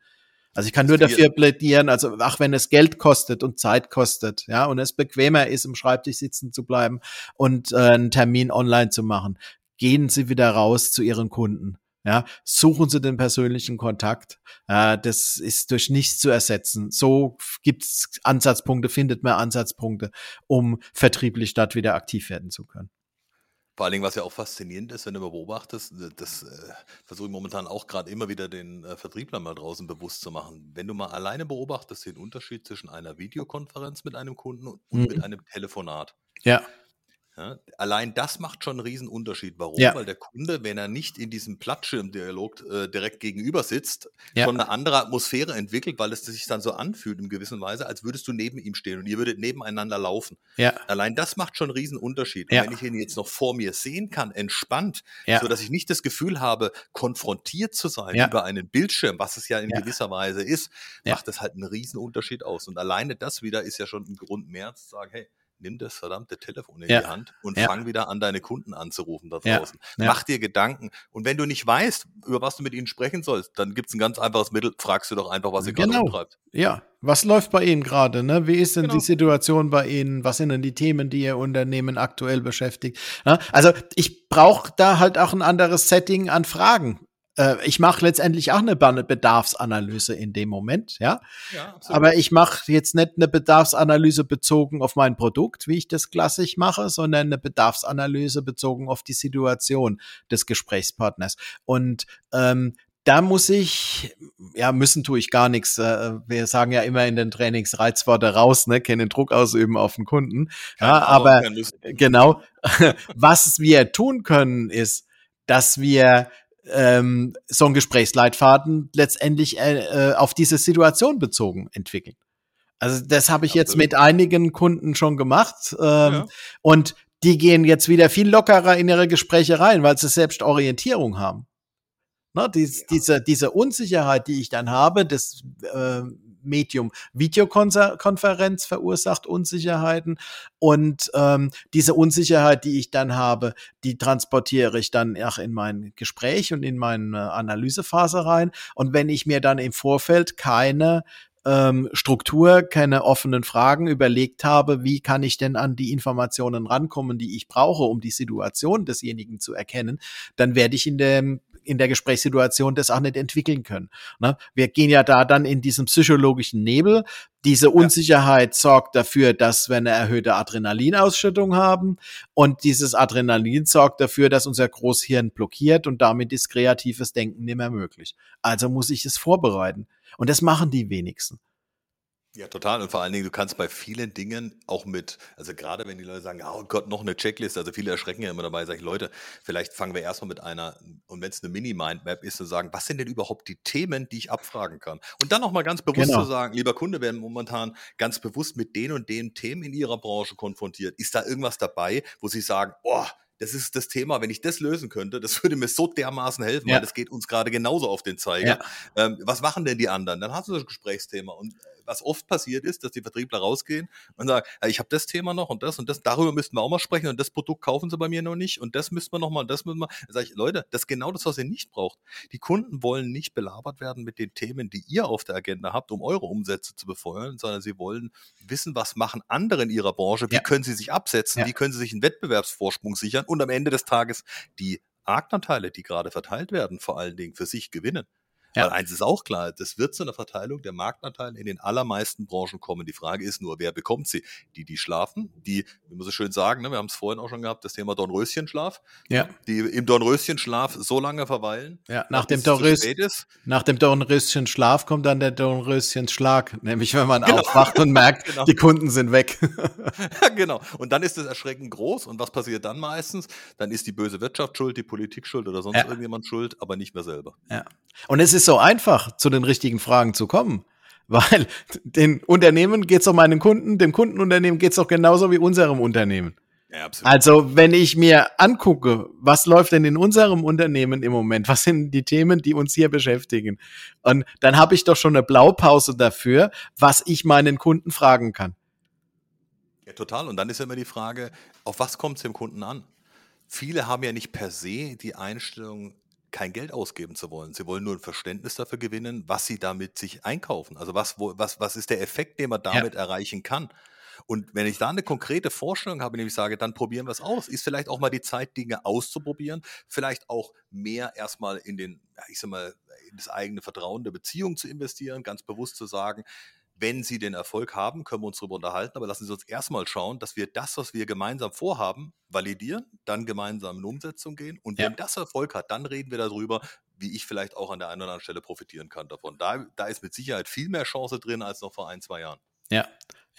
Also ich kann nur dafür plädieren, also auch wenn es Geld kostet und Zeit kostet, ja, und es bequemer ist, im Schreibtisch sitzen zu bleiben und äh, einen Termin online zu machen, gehen Sie wieder raus zu Ihren Kunden. Ja, suchen Sie den persönlichen Kontakt. Äh, das ist durch nichts zu ersetzen. So gibt's Ansatzpunkte, findet man Ansatzpunkte, um vertrieblich dort wieder aktiv werden zu können. Vor allen Dingen, was ja auch faszinierend ist, wenn du beobachtest, das äh, versuche ich momentan auch gerade immer wieder den äh, Vertrieblern mal draußen bewusst zu machen. Wenn du mal alleine beobachtest, den Unterschied zwischen einer Videokonferenz mit einem Kunden und mhm. mit einem Telefonat. Ja. Ja, allein das macht schon einen riesen Unterschied. Warum? Ja. Weil der Kunde, wenn er nicht in diesem Plattschirmdialog äh, direkt gegenüber sitzt, ja. schon eine andere Atmosphäre entwickelt, weil es sich dann so anfühlt in gewisser Weise, als würdest du neben ihm stehen und ihr würdet nebeneinander laufen. Allein das macht schon einen riesen Unterschied. Wenn ich ihn jetzt noch vor mir sehen kann, entspannt, ja. so dass ich nicht das Gefühl habe, konfrontiert zu sein über einen Bildschirm, was es ja in gewisser Weise ist, macht das halt einen riesen Unterschied aus. Und alleine das wieder ist ja schon ein Grund mehr zu sagen, hey, nimm das verdammte Telefon in ja. die Hand und ja. fang wieder an, deine Kunden anzurufen da draußen. Ja. Mach dir Gedanken. Und wenn du nicht weißt, über was du mit ihnen sprechen sollst, dann gibt es ein ganz einfaches Mittel, fragst du doch einfach, was sie genau. gerade umtreibt. Ja, was läuft bei Ihnen gerade? Ne? Wie ist denn genau. die Situation bei Ihnen? Was sind denn die Themen, die Ihr Unternehmen aktuell beschäftigt? Also ich brauche da halt auch ein anderes Setting an Fragen äh, ich mache letztendlich auch eine Bedarfsanalyse in dem Moment, ja. ja Aber ich mache jetzt nicht eine Bedarfsanalyse bezogen auf mein Produkt, wie ich das klassisch mache, sondern eine Bedarfsanalyse bezogen auf die Situation des Gesprächspartners. Und ähm, da muss ich, ja, müssen tue ich gar nichts. Äh, wir sagen ja immer in den Trainings Reizworte raus, ne, keinen Druck ausüben auf den Kunden. Ja, aber genau, was wir tun können, ist, dass wir ähm, so ein Gesprächsleitfaden letztendlich äh, äh, auf diese Situation bezogen entwickeln. Also das habe ich jetzt mit einigen Kunden schon gemacht ähm, ja. und die gehen jetzt wieder viel lockerer in ihre Gespräche rein, weil sie selbst Orientierung haben. Ne, dies, ja. diese, diese Unsicherheit, die ich dann habe, das äh, Medium Videokonferenz verursacht Unsicherheiten und ähm, diese Unsicherheit, die ich dann habe, die transportiere ich dann auch in mein Gespräch und in meine Analysephase rein. Und wenn ich mir dann im Vorfeld keine ähm, Struktur, keine offenen Fragen überlegt habe, wie kann ich denn an die Informationen rankommen, die ich brauche, um die Situation desjenigen zu erkennen, dann werde ich in dem in der Gesprächssituation das auch nicht entwickeln können. Ne? Wir gehen ja da dann in diesem psychologischen Nebel. Diese Unsicherheit ja. sorgt dafür, dass wir eine erhöhte Adrenalinausschüttung haben und dieses Adrenalin sorgt dafür, dass unser Großhirn blockiert und damit ist kreatives Denken nicht mehr möglich. Also muss ich es vorbereiten. Und das machen die wenigsten. Ja, total. Und vor allen Dingen, du kannst bei vielen Dingen auch mit, also gerade wenn die Leute sagen, oh Gott, noch eine Checkliste, also viele erschrecken ja immer dabei, sage ich, Leute, vielleicht fangen wir erstmal mit einer, und wenn es eine Mini-Mindmap ist, zu sagen, was sind denn überhaupt die Themen, die ich abfragen kann? Und dann nochmal ganz bewusst genau. zu sagen, lieber Kunde, werden momentan ganz bewusst mit den und den Themen in ihrer Branche konfrontiert. Ist da irgendwas dabei, wo sie sagen, boah, das ist das Thema, wenn ich das lösen könnte, das würde mir so dermaßen helfen, ja. weil das geht uns gerade genauso auf den Zeiger. Ja. Ähm, was machen denn die anderen? Dann hast du das Gesprächsthema. Und was oft passiert ist, dass die Vertriebler rausgehen und sagen, ich habe das Thema noch und das und das, darüber müssten wir auch mal sprechen und das Produkt kaufen sie bei mir noch nicht und das müssten wir noch mal und das müssen wir. Dann sage ich, Leute, das ist genau das, was ihr nicht braucht. Die Kunden wollen nicht belabert werden mit den Themen, die ihr auf der Agenda habt, um eure Umsätze zu befeuern, sondern sie wollen wissen, was machen andere in ihrer Branche, wie ja. können sie sich absetzen, ja. wie können sie sich einen Wettbewerbsvorsprung sichern und am Ende des Tages die Marktanteile, die gerade verteilt werden, vor allen Dingen für sich gewinnen. Ja. Weil eins ist auch klar, das wird zu einer Verteilung der Marktanteile in den allermeisten Branchen kommen. Die Frage ist nur, wer bekommt sie? Die, die schlafen, die, wie man so schön sagen, ne, wir haben es vorhin auch schon gehabt, das Thema Dornröschenschlaf, ja. die im Dornröschenschlaf so lange verweilen, ja, nach dem, Dornrös nach dem Dornröschenschlaf kommt dann der Dornröschenschlag, nämlich wenn man genau. aufwacht und merkt, genau. die Kunden sind weg. ja, genau. Und dann ist das Erschrecken groß und was passiert dann meistens? Dann ist die böse Wirtschaft schuld, die Politik schuld oder sonst ja. irgendjemand schuld, aber nicht mehr selber. Ja. Und es ist ist so einfach, zu den richtigen Fragen zu kommen. Weil den Unternehmen geht es um meinen Kunden, dem Kundenunternehmen geht es doch genauso wie unserem Unternehmen. Ja, also, wenn ich mir angucke, was läuft denn in unserem Unternehmen im Moment, was sind die Themen, die uns hier beschäftigen, und dann habe ich doch schon eine Blaupause dafür, was ich meinen Kunden fragen kann. Ja, total. Und dann ist ja immer die Frage, auf was kommt es dem Kunden an? Viele haben ja nicht per se die Einstellung, kein Geld ausgeben zu wollen. Sie wollen nur ein Verständnis dafür gewinnen, was sie damit sich einkaufen. Also was, wo, was, was ist der Effekt, den man damit ja. erreichen kann. Und wenn ich da eine konkrete Vorstellung habe, nämlich sage, dann probieren wir es aus, ist vielleicht auch mal die Zeit, Dinge auszuprobieren, vielleicht auch mehr erstmal in den, ich sag mal, in das eigene Vertrauen der Beziehung zu investieren, ganz bewusst zu sagen, wenn Sie den Erfolg haben, können wir uns darüber unterhalten, aber lassen Sie uns erstmal schauen, dass wir das, was wir gemeinsam vorhaben, validieren, dann gemeinsam in Umsetzung gehen. Und ja. wenn das Erfolg hat, dann reden wir darüber, wie ich vielleicht auch an der einen oder anderen Stelle profitieren kann davon. Da, da ist mit Sicherheit viel mehr Chance drin als noch vor ein, zwei Jahren. Ja,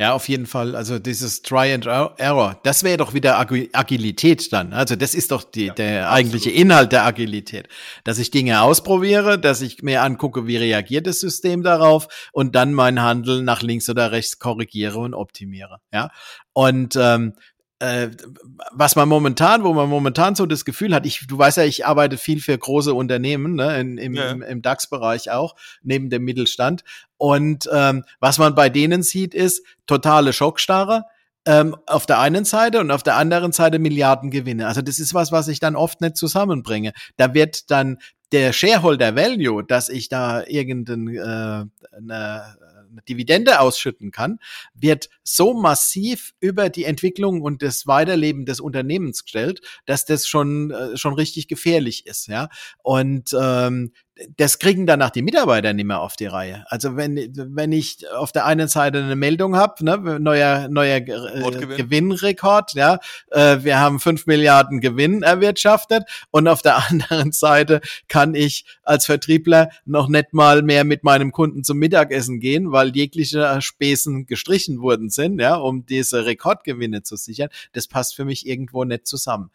ja, auf jeden Fall. Also dieses Try and Error, das wäre doch wieder Agilität dann. Also das ist doch die, ja, der absolut. eigentliche Inhalt der Agilität, dass ich Dinge ausprobiere, dass ich mir angucke, wie reagiert das System darauf und dann mein Handeln nach links oder rechts korrigiere und optimiere. Ja, und ähm, äh, was man momentan, wo man momentan so das Gefühl hat, ich, du weißt ja, ich arbeite viel für große Unternehmen, ne, in, im, ja. im, im DAX-Bereich auch, neben dem Mittelstand. Und ähm, was man bei denen sieht, ist totale Schockstarre. Ähm, auf der einen Seite und auf der anderen Seite Milliardengewinne. Also das ist was, was ich dann oft nicht zusammenbringe. Da wird dann der Shareholder Value, dass ich da irgendeine äh, eine Dividende ausschütten kann, wird so massiv über die Entwicklung und das Weiterleben des Unternehmens gestellt, dass das schon äh, schon richtig gefährlich ist, ja. Und ähm, das kriegen danach die Mitarbeiter nicht mehr auf die Reihe. Also wenn, wenn ich auf der einen Seite eine Meldung habe, ne, neuer, neuer äh, Gewinnrekord, ja, äh, wir haben fünf Milliarden Gewinn erwirtschaftet und auf der anderen Seite kann ich als Vertriebler noch nicht mal mehr mit meinem Kunden zum Mittagessen gehen, weil jegliche Spesen gestrichen worden sind, ja, um diese Rekordgewinne zu sichern. Das passt für mich irgendwo nicht zusammen.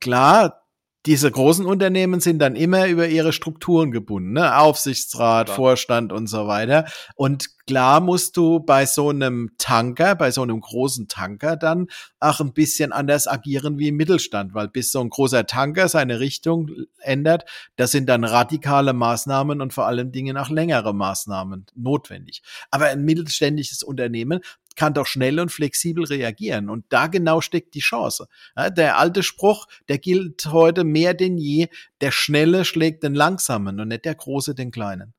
Klar, diese großen Unternehmen sind dann immer über ihre Strukturen gebunden, ne? Aufsichtsrat, Klar. Vorstand und so weiter. Und klar musst du bei so einem Tanker, bei so einem großen Tanker dann auch ein bisschen anders agieren wie im Mittelstand, weil bis so ein großer Tanker seine Richtung ändert, das sind dann radikale Maßnahmen und vor allem Dinge nach längere Maßnahmen notwendig. Aber ein mittelständisches Unternehmen kann doch schnell und flexibel reagieren. Und da genau steckt die Chance. Der alte Spruch, der gilt heute mehr denn je, der Schnelle schlägt den Langsamen und nicht der Große den Kleinen.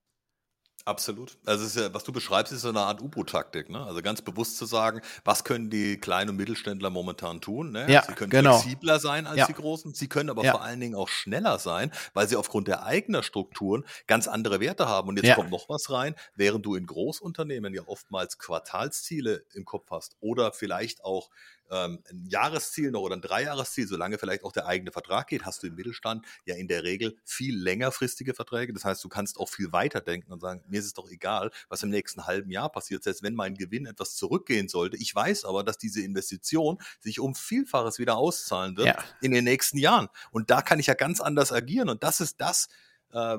Absolut. Also ist ja, was du beschreibst, ist so eine Art U-Boot-Taktik. Ne? Also ganz bewusst zu sagen, was können die kleinen und Mittelständler momentan tun? Ne? Ja, sie können genau. flexibler sein als ja. die Großen. Sie können aber ja. vor allen Dingen auch schneller sein, weil sie aufgrund der eigenen Strukturen ganz andere Werte haben. Und jetzt kommt noch was rein, während du in Großunternehmen ja oftmals Quartalsziele im Kopf hast oder vielleicht auch ähm, ein Jahresziel noch oder ein Dreijahresziel, solange vielleicht auch der eigene Vertrag geht, hast du im Mittelstand ja in der Regel viel längerfristige Verträge. Das heißt, du kannst auch viel weiter denken und sagen, mir ist es doch egal, was im nächsten halben Jahr passiert, selbst wenn mein Gewinn etwas zurückgehen sollte. Ich weiß aber, dass diese Investition sich um Vielfaches wieder auszahlen wird ja. in den nächsten Jahren. Und da kann ich ja ganz anders agieren. Und das ist das, äh,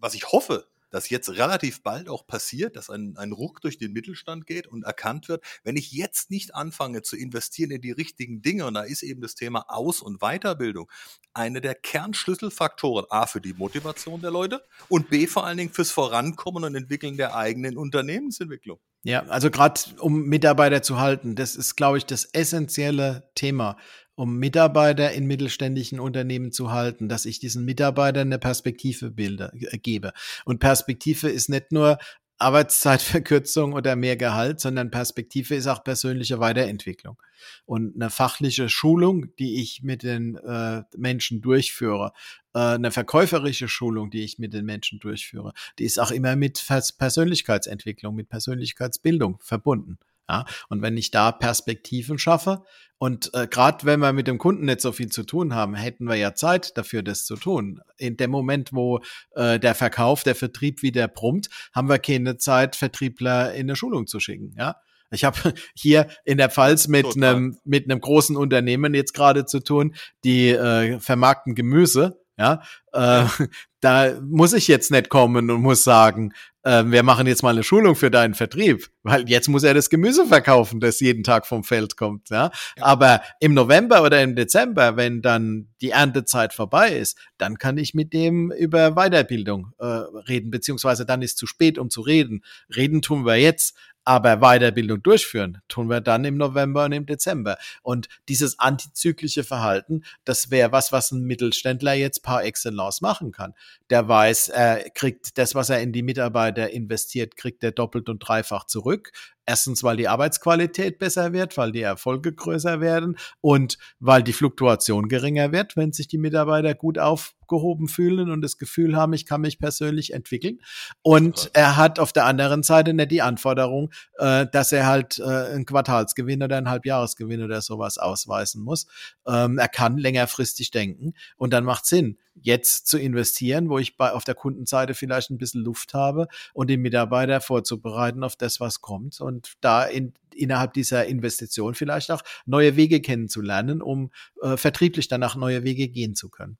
was ich hoffe, dass jetzt relativ bald auch passiert, dass ein, ein Ruck durch den Mittelstand geht und erkannt wird, wenn ich jetzt nicht anfange zu investieren in die richtigen Dinge, und da ist eben das Thema Aus- und Weiterbildung eine der Kernschlüsselfaktoren, A, für die Motivation der Leute und B, vor allen Dingen fürs Vorankommen und Entwickeln der eigenen Unternehmensentwicklung. Ja, also gerade um Mitarbeiter zu halten, das ist, glaube ich, das essentielle Thema um Mitarbeiter in mittelständischen Unternehmen zu halten, dass ich diesen Mitarbeitern eine Perspektive bilde, äh, gebe. Und Perspektive ist nicht nur Arbeitszeitverkürzung oder mehr Gehalt, sondern Perspektive ist auch persönliche Weiterentwicklung. Und eine fachliche Schulung, die ich mit den äh, Menschen durchführe, äh, eine verkäuferische Schulung, die ich mit den Menschen durchführe, die ist auch immer mit Persönlichkeitsentwicklung, mit Persönlichkeitsbildung verbunden. Ja, und wenn ich da Perspektiven schaffe und äh, gerade wenn wir mit dem Kunden nicht so viel zu tun haben, hätten wir ja Zeit dafür, das zu tun. In dem Moment, wo äh, der Verkauf, der Vertrieb wieder brummt, haben wir keine Zeit, Vertriebler in eine Schulung zu schicken. Ja, ich habe hier in der Pfalz mit einem mit einem großen Unternehmen jetzt gerade zu tun, die äh, vermarkten Gemüse. Ja, äh, da muss ich jetzt nicht kommen und muss sagen, äh, wir machen jetzt mal eine Schulung für deinen Vertrieb, weil jetzt muss er das Gemüse verkaufen, das jeden Tag vom Feld kommt. Ja? ja? Aber im November oder im Dezember, wenn dann die Erntezeit vorbei ist, dann kann ich mit dem über Weiterbildung äh, reden, beziehungsweise dann ist zu spät, um zu reden. Reden tun wir jetzt, aber Weiterbildung durchführen tun wir dann im November und im Dezember. Und dieses antizyklische Verhalten, das wäre was, was ein Mittelständler jetzt par excellence machen kann. Der weiß, er kriegt das, was er in die Mitarbeiter investiert, kriegt er doppelt und dreifach zurück. Erstens, weil die Arbeitsqualität besser wird, weil die Erfolge größer werden und weil die Fluktuation geringer wird, wenn sich die Mitarbeiter gut aufgehoben fühlen und das Gefühl haben, ich kann mich persönlich entwickeln. Und er hat auf der anderen Seite nicht die Anforderung, äh, dass er halt äh, einen Quartalsgewinn oder einen Halbjahresgewinn oder sowas ausweisen muss. Ähm, er kann längerfristig denken und dann macht Sinn jetzt zu investieren, wo ich bei, auf der Kundenseite vielleicht ein bisschen Luft habe und den Mitarbeiter vorzubereiten auf das, was kommt und da in, innerhalb dieser Investition vielleicht auch neue Wege kennenzulernen, um äh, vertrieblich danach neue Wege gehen zu können.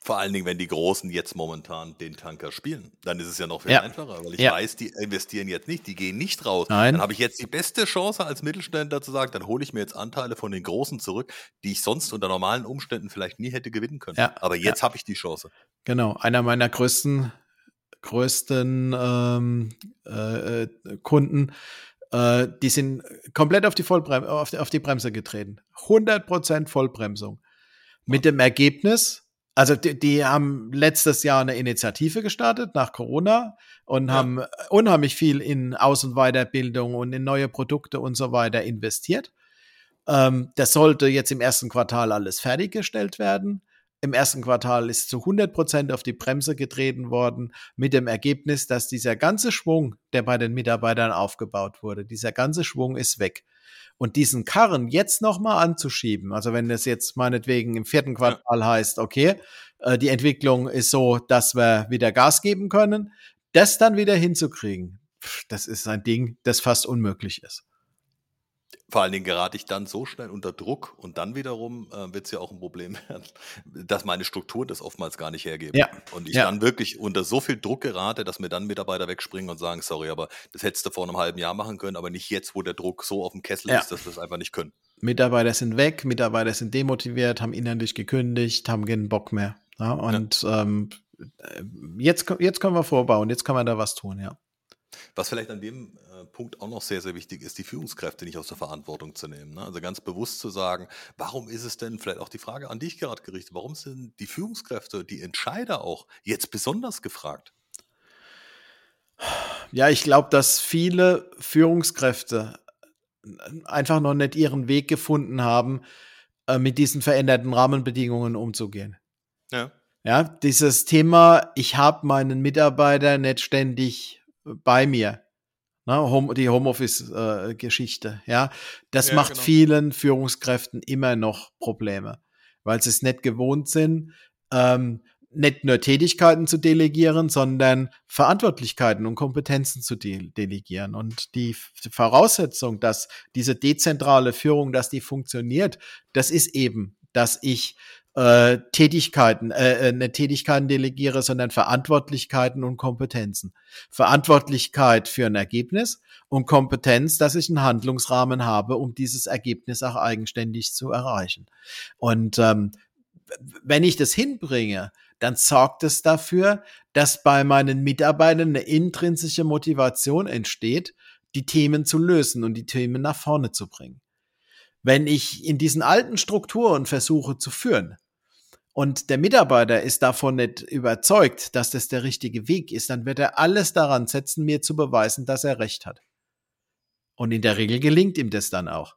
Vor allen Dingen, wenn die Großen jetzt momentan den Tanker spielen, dann ist es ja noch viel ja. einfacher, weil ich ja. weiß, die investieren jetzt nicht, die gehen nicht raus. Nein. Dann habe ich jetzt die beste Chance als Mittelständler zu sagen, dann hole ich mir jetzt Anteile von den Großen zurück, die ich sonst unter normalen Umständen vielleicht nie hätte gewinnen können. Ja. Aber jetzt habe ich die Chance. Genau, einer meiner größten, größten ähm, äh, äh Kunden, äh, die sind komplett auf die, Vollbrem auf, die, auf die Bremse getreten. 100% Vollbremsung. Mit dem Ergebnis, also die, die, haben letztes Jahr eine Initiative gestartet nach Corona und ja. haben unheimlich viel in Aus- und Weiterbildung und in neue Produkte und so weiter investiert. Ähm, das sollte jetzt im ersten Quartal alles fertiggestellt werden. Im ersten Quartal ist zu 100 Prozent auf die Bremse getreten worden, mit dem Ergebnis, dass dieser ganze Schwung, der bei den Mitarbeitern aufgebaut wurde, dieser ganze Schwung ist weg. Und diesen Karren jetzt nochmal anzuschieben, also wenn das jetzt meinetwegen im vierten Quartal heißt, okay, äh, die Entwicklung ist so, dass wir wieder Gas geben können, das dann wieder hinzukriegen, das ist ein Ding, das fast unmöglich ist. Vor allen Dingen gerate ich dann so schnell unter Druck und dann wiederum äh, wird es ja auch ein Problem werden, dass meine Strukturen das oftmals gar nicht hergeben. Ja. Und ich ja. dann wirklich unter so viel Druck gerate, dass mir dann Mitarbeiter wegspringen und sagen, sorry, aber das hättest du vor einem halben Jahr machen können, aber nicht jetzt, wo der Druck so auf dem Kessel ja. ist, dass wir es einfach nicht können. Mitarbeiter sind weg, Mitarbeiter sind demotiviert, haben innerlich gekündigt, haben keinen Bock mehr. Ja, und ähm, jetzt, jetzt können wir vorbauen, jetzt kann man da was tun, ja. Was vielleicht an dem äh, Punkt auch noch sehr, sehr wichtig ist, die Führungskräfte nicht aus der Verantwortung zu nehmen. Ne? Also ganz bewusst zu sagen, warum ist es denn, vielleicht auch die Frage an dich gerade gerichtet, warum sind die Führungskräfte, die Entscheider auch jetzt besonders gefragt? Ja, ich glaube, dass viele Führungskräfte einfach noch nicht ihren Weg gefunden haben, äh, mit diesen veränderten Rahmenbedingungen umzugehen. Ja. Ja, dieses Thema, ich habe meinen Mitarbeiter nicht ständig bei mir. Ne, Home, die Homeoffice-Geschichte, äh, ja. Das Ja, macht genau. vielen Führungskräften immer noch Probleme, weil sie es nicht gewohnt sind, ähm, nicht nur Tätigkeiten zu delegieren, sondern Verantwortlichkeiten und Kompetenzen zu de delegieren. Und die Voraussetzung, dass diese dezentrale Führung, dass die funktioniert, das ist eben, dass ich äh, Tätigkeiten, äh, äh, nicht Tätigkeiten delegiere, sondern Verantwortlichkeiten und Kompetenzen. Verantwortlichkeit für ein Ergebnis und Kompetenz, dass ich einen Handlungsrahmen habe, um dieses Ergebnis auch eigenständig zu erreichen. Und ähm, wenn ich das hinbringe, dann sorgt es dafür, dass bei meinen Mitarbeitern eine intrinsische Motivation entsteht, die Themen zu lösen und die Themen nach vorne zu bringen. Wenn ich in diesen alten Strukturen versuche zu führen und der Mitarbeiter ist davon nicht überzeugt, dass das der richtige Weg ist, dann wird er alles daran setzen, mir zu beweisen, dass er recht hat. Und in der Regel gelingt ihm das dann auch.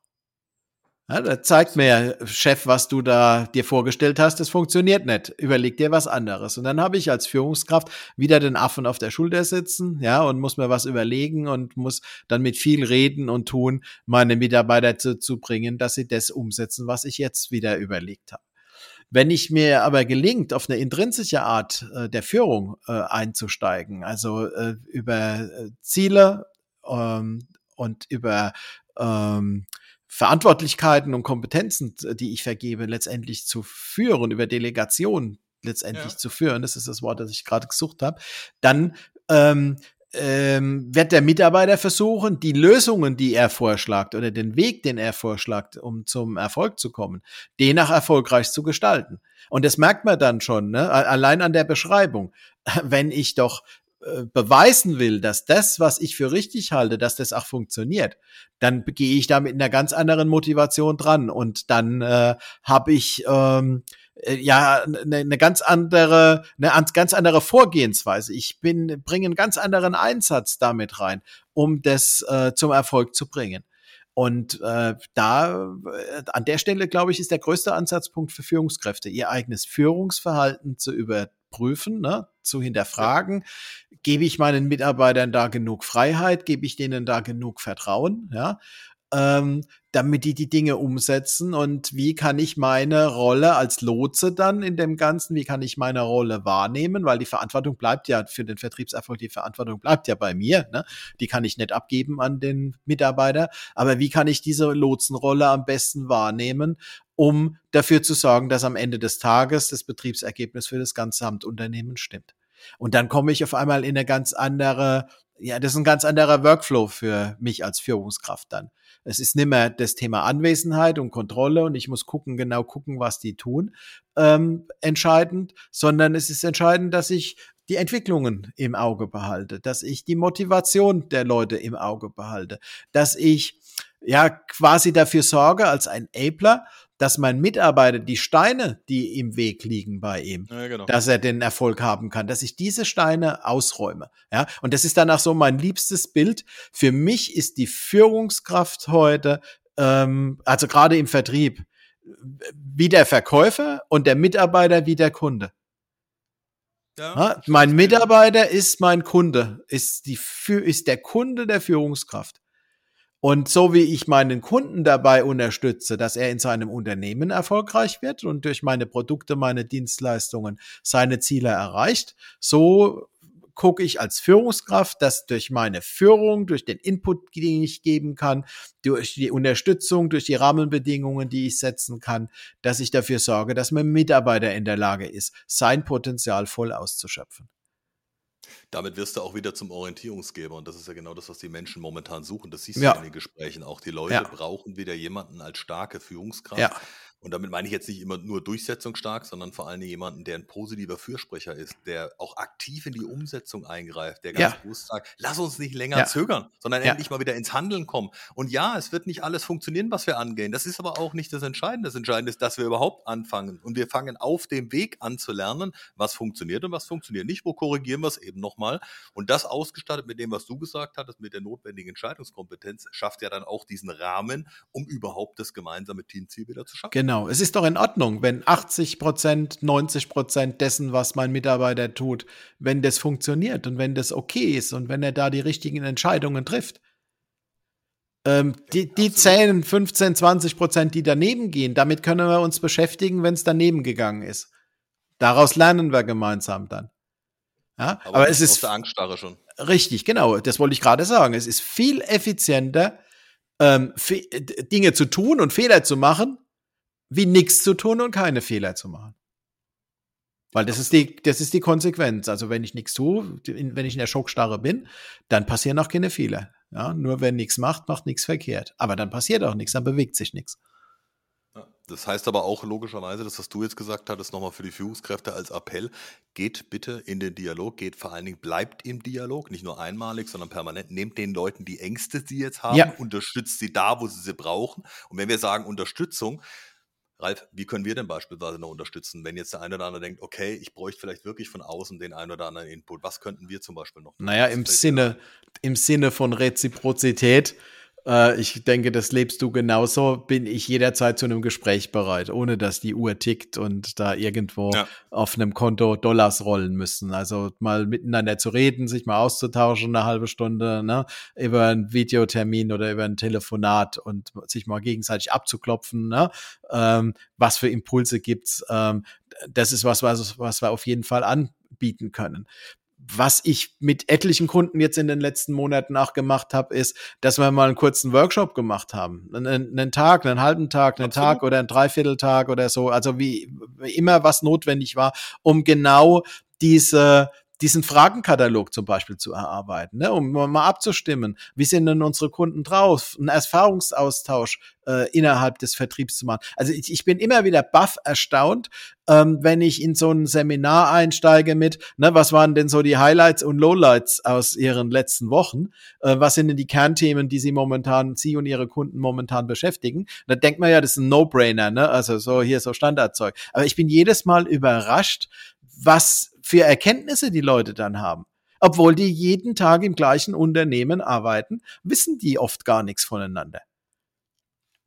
Ja, da zeigt mir, Chef, was du da dir vorgestellt hast, das funktioniert nicht. Überleg dir was anderes. Und dann habe ich als Führungskraft wieder den Affen auf der Schulter sitzen, ja, und muss mir was überlegen und muss dann mit viel reden und tun, meine Mitarbeiter zu, zu bringen, dass sie das umsetzen, was ich jetzt wieder überlegt habe. Wenn ich mir aber gelingt, auf eine intrinsische Art äh, der Führung äh, einzusteigen, also äh, über äh, Ziele ähm, und über ähm, Verantwortlichkeiten und Kompetenzen, die ich vergebe, letztendlich zu führen, über Delegation letztendlich Ja. zu führen, das ist das Wort, das ich gerade gesucht habe, dann ähm, ähm, wird der Mitarbeiter versuchen, die Lösungen, die er vorschlägt oder den Weg, den er vorschlägt, um zum Erfolg zu kommen, den auch erfolgreich zu gestalten. Und das merkt man dann schon, ne? allein an der Beschreibung. Wenn ich doch äh, beweisen will, dass das, was ich für richtig halte, dass das auch funktioniert, dann gehe ich da mit einer ganz anderen Motivation dran und dann äh, habe ich ähm, äh, ja eine, eine ganz andere eine an- ganz andere Vorgehensweise. Ich bin bringe einen ganz anderen Einsatz damit rein, um das äh, zum Erfolg zu bringen. Und äh, da äh, an der Stelle glaube ich ist der größte Ansatzpunkt für Führungskräfte, ihr eigenes Führungsverhalten zu überprüfen, ne, zu hinterfragen. Gebe ich meinen Mitarbeitern da genug Freiheit? Gebe ich denen da genug Vertrauen? Ja, ähm, damit die die Dinge umsetzen und wie kann ich meine Rolle als Lotse dann in dem Ganzen, wie kann ich meine Rolle wahrnehmen, weil die Verantwortung bleibt ja für den Vertriebserfolg, die Verantwortung bleibt ja bei mir, ne? die kann ich nicht abgeben an den Mitarbeiter, aber wie kann ich diese Lotsenrolle am besten wahrnehmen, um dafür zu sorgen, dass am Ende des Tages das Betriebsergebnis für das gesamte Unternehmen stimmt. Und dann komme ich auf einmal in eine ganz andere, ja, das ist ein ganz anderer Workflow für mich als Führungskraft dann. Es ist nicht mehr das Thema Anwesenheit und Kontrolle und ich muss gucken, genau gucken, was die tun, ähm, entscheidend, sondern es ist entscheidend, dass ich die Entwicklungen im Auge behalte, dass ich die Motivation der Leute im Auge behalte, dass ich ja quasi dafür sorge als ein Enabler, dass mein Mitarbeiter die Steine, die im Weg liegen bei ihm, Ja, genau. dass er den Erfolg haben kann, dass ich diese Steine ausräume. Ja, und das ist dann auch so mein liebstes Bild. Für mich ist die Führungskraft heute, ähm, also gerade im Vertrieb, wie der Verkäufer und der Mitarbeiter wie der Kunde. Ja, Ja, mein Mitarbeiter ist mein Kunde, ist, die, ist der Kunde der Führungskraft. Und so wie ich meinen Kunden dabei unterstütze, dass er in seinem Unternehmen erfolgreich wird und durch meine Produkte, meine Dienstleistungen seine Ziele erreicht, so gucke ich als Führungskraft, dass durch meine Führung, durch den Input, den ich geben kann, durch die Unterstützung, durch die Rahmenbedingungen, die ich setzen kann, dass ich dafür sorge, dass mein Mitarbeiter in der Lage ist, sein Potenzial voll auszuschöpfen. Damit wirst du auch wieder zum Orientierungsgeber und das ist ja genau das, was die Menschen momentan suchen. Das siehst Ja. du in den Gesprächen auch. Die Leute Ja. brauchen wieder jemanden als starke Führungskraft. Ja. Und damit meine ich jetzt nicht immer nur durchsetzungsstark, sondern vor allen Dingen jemanden, der ein positiver Fürsprecher ist, der auch aktiv in die Umsetzung eingreift, der ganz Ja. bewusst sagt, lass uns nicht länger Ja. zögern, sondern Ja. endlich mal wieder ins Handeln kommen. Und ja, es wird nicht alles funktionieren, was wir angehen. Das ist aber auch nicht das Entscheidende. Das Entscheidende ist, dass wir überhaupt anfangen. Und wir fangen auf dem Weg an zu lernen, was funktioniert und was funktioniert nicht. Wo korrigieren wir es eben nochmal? Und das ausgestattet mit dem, was du gesagt hattest, mit der notwendigen Entscheidungskompetenz, schafft ja dann auch diesen Rahmen, um überhaupt das gemeinsame Teamziel wieder zu schaffen. Genau. Genau, es ist doch in Ordnung, wenn 80 Prozent, 90 Prozent dessen, was mein Mitarbeiter tut, wenn das funktioniert und wenn das okay ist und wenn er da die richtigen Entscheidungen trifft. Ähm, die, die 10, 15, 20 Prozent, die daneben gehen, damit können wir uns beschäftigen, wenn es daneben gegangen ist. Daraus lernen wir gemeinsam dann. Ja, aber, aber es ist aus der Angststarre schon. Richtig, genau. Das wollte ich gerade sagen. Es ist viel effizienter, ähm, Dinge zu tun und Fehler zu machen, wie nichts zu tun und keine Fehler zu machen. Weil das ist die, das ist die Konsequenz. Also wenn ich nichts tue, wenn ich in der Schockstarre bin, dann passieren auch keine Fehler. Ja, nur wer nichts macht, macht nichts verkehrt. Aber dann passiert auch nichts, dann bewegt sich nichts. Das heißt aber auch logischerweise, das, was du jetzt gesagt hattest, nochmal für die Führungskräfte als Appell, geht bitte in den Dialog, geht vor allen Dingen, bleibt im Dialog, nicht nur einmalig, sondern permanent. Nehmt den Leuten die Ängste, die sie jetzt haben, ja. unterstützt sie da, wo sie sie brauchen. Und wenn wir sagen Unterstützung, Ralf, wie können wir denn beispielsweise noch unterstützen, wenn jetzt der eine oder andere denkt, okay, ich bräuchte vielleicht wirklich von außen den einen oder anderen Input. Was könnten wir zum Beispiel noch? Naja, im Sinne, im Sinne von Reziprozität äh, ich denke, das lebst du genauso. Bin ich jederzeit zu einem Gespräch bereit, ohne dass die Uhr tickt und da irgendwo ja. auf einem Konto Dollars rollen müssen. Also mal miteinander zu reden, sich mal auszutauschen, eine halbe Stunde, ne, über einen Videotermin oder über ein Telefonat und sich mal gegenseitig abzuklopfen, ne, ähm, was für Impulse gibt's. Ähm, das ist was, was, was wir auf jeden Fall anbieten können was ich mit etlichen Kunden jetzt in den letzten Monaten auch gemacht habe, ist, dass wir mal einen kurzen Workshop gemacht haben. Einen, einen Tag, einen halben Tag, einen Absolut. Tag oder einen Dreivierteltag oder so. Also wie, wie immer was notwendig war, um genau diese diesen Fragenkatalog zum Beispiel zu erarbeiten, ne, um mal abzustimmen, wie sind denn unsere Kunden drauf, einen Erfahrungsaustausch äh, innerhalb des Vertriebs zu machen. Also ich, ich bin immer wieder baff erstaunt, ähm, wenn ich in so ein Seminar einsteige mit, ne, was waren denn so die Highlights und Lowlights aus Ihren letzten Wochen? Äh, was sind denn die Kernthemen, die Sie momentan, Sie und Ihre Kunden momentan beschäftigen? Da denkt man ja, das ist ein No-Brainer, ne? Also so hier so Standardzeug. Aber ich bin jedes Mal überrascht, was für Erkenntnisse die Leute dann haben. Obwohl die jeden Tag im gleichen Unternehmen arbeiten, wissen die oft gar nichts voneinander.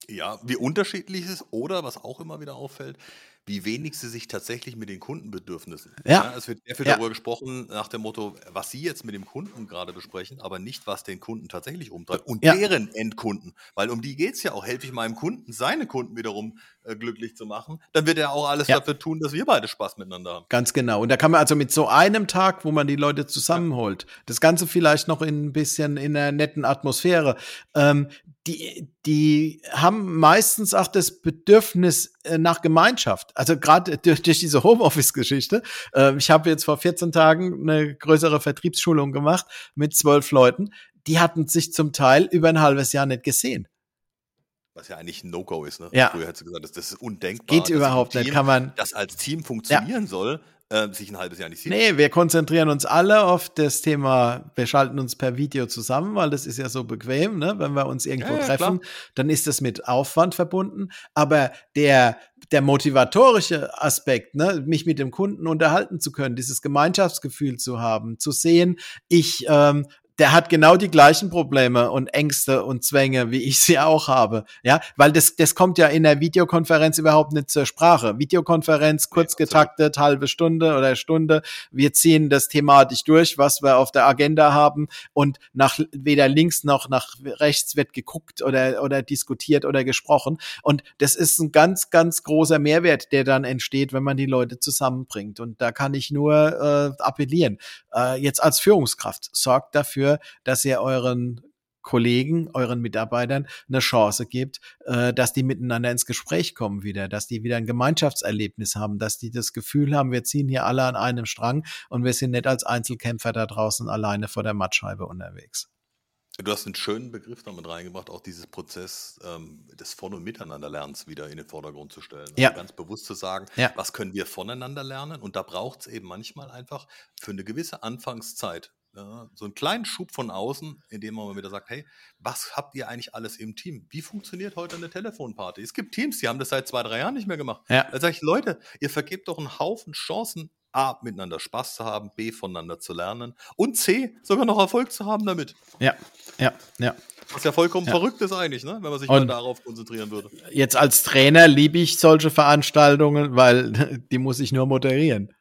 Ja, wie unterschiedlich ist oder was auch immer wieder auffällt, wie wenig sie sich tatsächlich mit den Kundenbedürfnissen. Ja. ja es wird sehr viel ja. darüber gesprochen, nach dem Motto, was sie jetzt mit dem Kunden gerade besprechen, aber nicht, was den Kunden tatsächlich umtreibt und ja. deren Endkunden. Weil um die geht es ja auch. Helfe ich meinem Kunden, seine Kunden wiederum äh, glücklich zu machen, dann wird er auch alles dafür tun, dass wir beide Spaß miteinander haben. Ganz genau. Und da kann man also mit so einem Tag, wo man die Leute zusammenholt, das Ganze vielleicht noch in ein bisschen in einer netten Atmosphäre, ähm, die, die haben meistens auch das Bedürfnis äh, nach Gemeinschaft. Also gerade durch, durch diese Homeoffice-Geschichte. Äh, ich habe jetzt vor 14 Tagen eine größere Vertriebsschulung gemacht mit zwölf Leuten. Die hatten sich zum Teil über ein halbes Jahr nicht gesehen. Was ja eigentlich ein No-Go ist. Ne? Ja. Früher hättest du gesagt, das, das ist undenkbar. Geht überhaupt Team, nicht. Kann man. Das als Team funktionieren ja. soll, äh, sich ein halbes Jahr nicht sieht. Nee, wir konzentrieren uns alle auf das Thema, wir schalten uns per Video zusammen, weil das ist ja so bequem, ne? wenn wir uns irgendwo ja, treffen, dann ist das mit Aufwand verbunden. Aber der, der motivatorische Aspekt, ne, mich mit dem Kunden unterhalten zu können, dieses Gemeinschaftsgefühl zu haben, zu sehen, ich ähm, der hat genau die gleichen Probleme und Ängste und Zwänge, wie ich sie auch habe. Ja, weil das, das kommt ja in der Videokonferenz überhaupt nicht zur Sprache. Videokonferenz, kurz getaktet, halbe Stunde oder Stunde. Wir ziehen das thematisch durch, was wir auf der Agenda haben und nach weder links noch nach rechts wird geguckt oder, oder diskutiert oder gesprochen. Und das ist ein ganz, ganz großer Mehrwert, der dann entsteht, wenn man die Leute zusammenbringt. Und da kann ich nur äh, appellieren. Äh, jetzt als Führungskraft sorgt dafür, dafür, dass ihr euren Kollegen, euren Mitarbeitern eine Chance gibt, äh, dass die miteinander ins Gespräch kommen wieder, dass die wieder ein Gemeinschaftserlebnis haben, dass die das Gefühl haben, wir ziehen hier alle an einem Strang und wir sind nicht als Einzelkämpfer da draußen alleine vor der Mattscheibe unterwegs. Du hast einen schönen Begriff damit reingebracht, auch dieses Prozess ähm, des Von- und Miteinanderlernens wieder in den Vordergrund zu stellen. Also ja. ganz bewusst zu sagen, ja. was können wir voneinander lernen? Und da braucht es eben manchmal einfach für eine gewisse Anfangszeit so einen kleinen Schub von außen, indem man mal wieder sagt, hey, was habt ihr eigentlich alles im Team? Wie funktioniert heute eine Telefonparty? Es gibt Teams, die haben das seit zwei, drei Jahren nicht mehr gemacht. Ja. Da sage ich, Leute, ihr vergebt doch einen Haufen Chancen A, miteinander Spaß zu haben, B, voneinander zu lernen und C, sogar noch Erfolg zu haben damit. Ja, ja, ja. Was ja vollkommen Ja. verrückt ist eigentlich, ne? wenn man sich Und- mal darauf konzentrieren würde. Jetzt als Trainer liebe ich solche Veranstaltungen, weil die muss ich nur moderieren.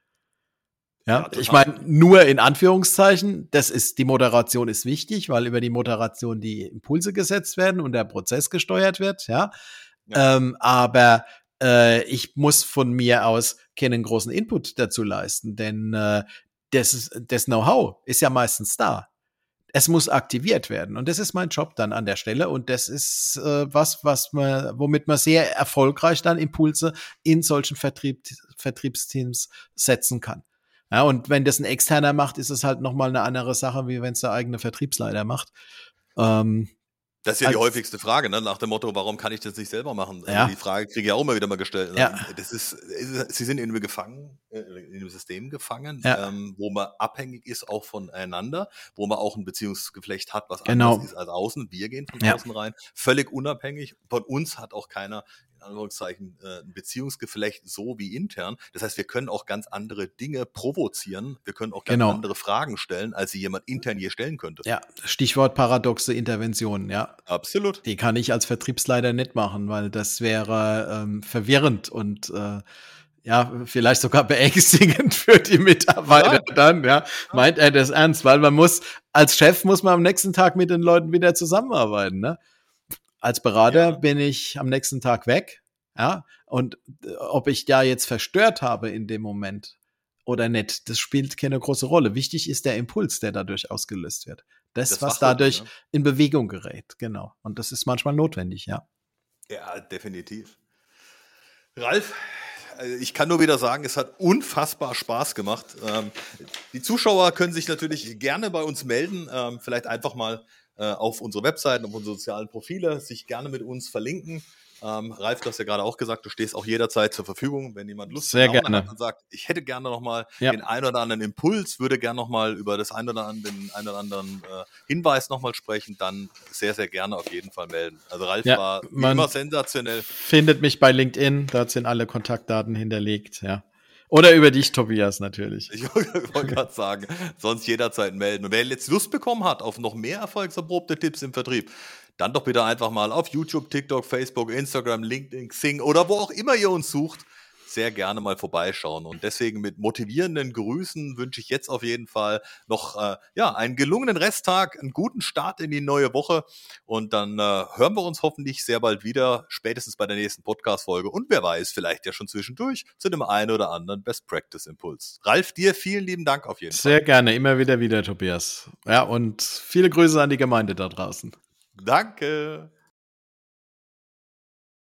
Ja, ich meine, nur in Anführungszeichen, das ist, die Moderation ist wichtig, weil über die Moderation die Impulse gesetzt werden und der Prozess gesteuert wird, ja. Ja. Ähm, aber äh, ich muss von mir aus keinen großen Input dazu leisten, denn äh, das, das Know-how ist ja meistens da. Es muss aktiviert werden und das ist mein Job dann an der Stelle und das ist äh, was, was man, womit man sehr erfolgreich dann Impulse in solchen Vertrieb, Vertriebsteams setzen kann. Ja, und wenn das ein externer macht, ist es halt nochmal eine andere Sache, wie wenn es der eigene Vertriebsleiter macht. Ähm, Das ist ja die häufigste Frage, ne? nach dem Motto, warum kann ich das nicht selber machen? Also Ja. Die Frage kriege ich auch immer wieder mal gestellt. Ja. Das ist, ist- sie sind in einem gefangen, äh, in einem System gefangen, Ja. ähm, wo man abhängig ist auch voneinander, wo man auch ein Beziehungsgeflecht hat, was Genau. anders ist als außen. Wir gehen von Ja. außen rein, völlig unabhängig. Von uns hat auch keiner in Anführungszeichen äh, ein Beziehungsgeflecht so wie intern. Das heißt, wir können auch ganz andere Dinge provozieren. Wir können auch ganz Genau. andere Fragen stellen, als sie jemand intern je stellen könnte. ja, Stichwort paradoxe Interventionen, ja. Absolut. Die kann ich als Vertriebsleiter nicht machen, weil das wäre ähm, verwirrend und äh, ja, vielleicht sogar beängstigend für die Mitarbeiter dann, ja. Meint er das ernst? Weil man muss, als Chef muss man am nächsten Tag mit den Leuten wieder zusammenarbeiten, ne? Als Berater Ja. bin ich am nächsten Tag weg, ja. Und äh, ob ich da jetzt verstört habe in dem Moment oder nicht, das spielt keine große Rolle. Wichtig ist der Impuls, der dadurch ausgelöst wird. Das, Das was dadurch ja. in Bewegung gerät, genau. Und das ist manchmal notwendig, ja. Ja, definitiv. Ralf, also ich kann nur wieder sagen, es hat unfassbar Spaß gemacht. Ähm, die Zuschauer können sich natürlich gerne bei uns melden, ähm, vielleicht einfach mal äh, auf unsere Webseiten, auf unsere sozialen Profile, sich gerne mit uns verlinken. Ähm, Ralf, du hast ja gerade auch gesagt, du stehst auch jederzeit zur Verfügung, wenn jemand Lust Sehr gerne. hat und sagt, ich hätte gerne noch mal Ja. den einen oder anderen Impuls, würde gerne noch mal über das ein oder andere, den einen oder anderen äh, Hinweis noch mal sprechen, dann sehr, sehr gerne auf jeden Fall melden. Also Ralf Ja, war immer sensationell. Findet mich bei LinkedIn, dort sind alle Kontaktdaten hinterlegt, ja. Oder über dich, Tobias, natürlich. Ich wollte gerade sagen, sonst jederzeit melden. Und wer jetzt Lust bekommen hat auf noch mehr erfolgserprobte Tipps im Vertrieb, dann doch bitte einfach mal auf YouTube, TikTok, Facebook, Instagram, LinkedIn, Xing oder wo auch immer ihr uns sucht, sehr gerne mal vorbeischauen. Und deswegen mit motivierenden Grüßen wünsche ich jetzt auf jeden Fall noch äh, ja, einen gelungenen Resttag, einen guten Start in die neue Woche. Und dann äh, hören wir uns hoffentlich sehr bald wieder, spätestens bei der nächsten Podcast-Folge. Und wer weiß, vielleicht ja schon zwischendurch zu dem einen oder anderen Best-Practice-Impuls. Ralf, dir vielen lieben Dank auf jeden Fall. Sehr gerne, immer wieder wieder, Tobias. Ja, und viele Grüße an die Gemeinde da draußen. Danke.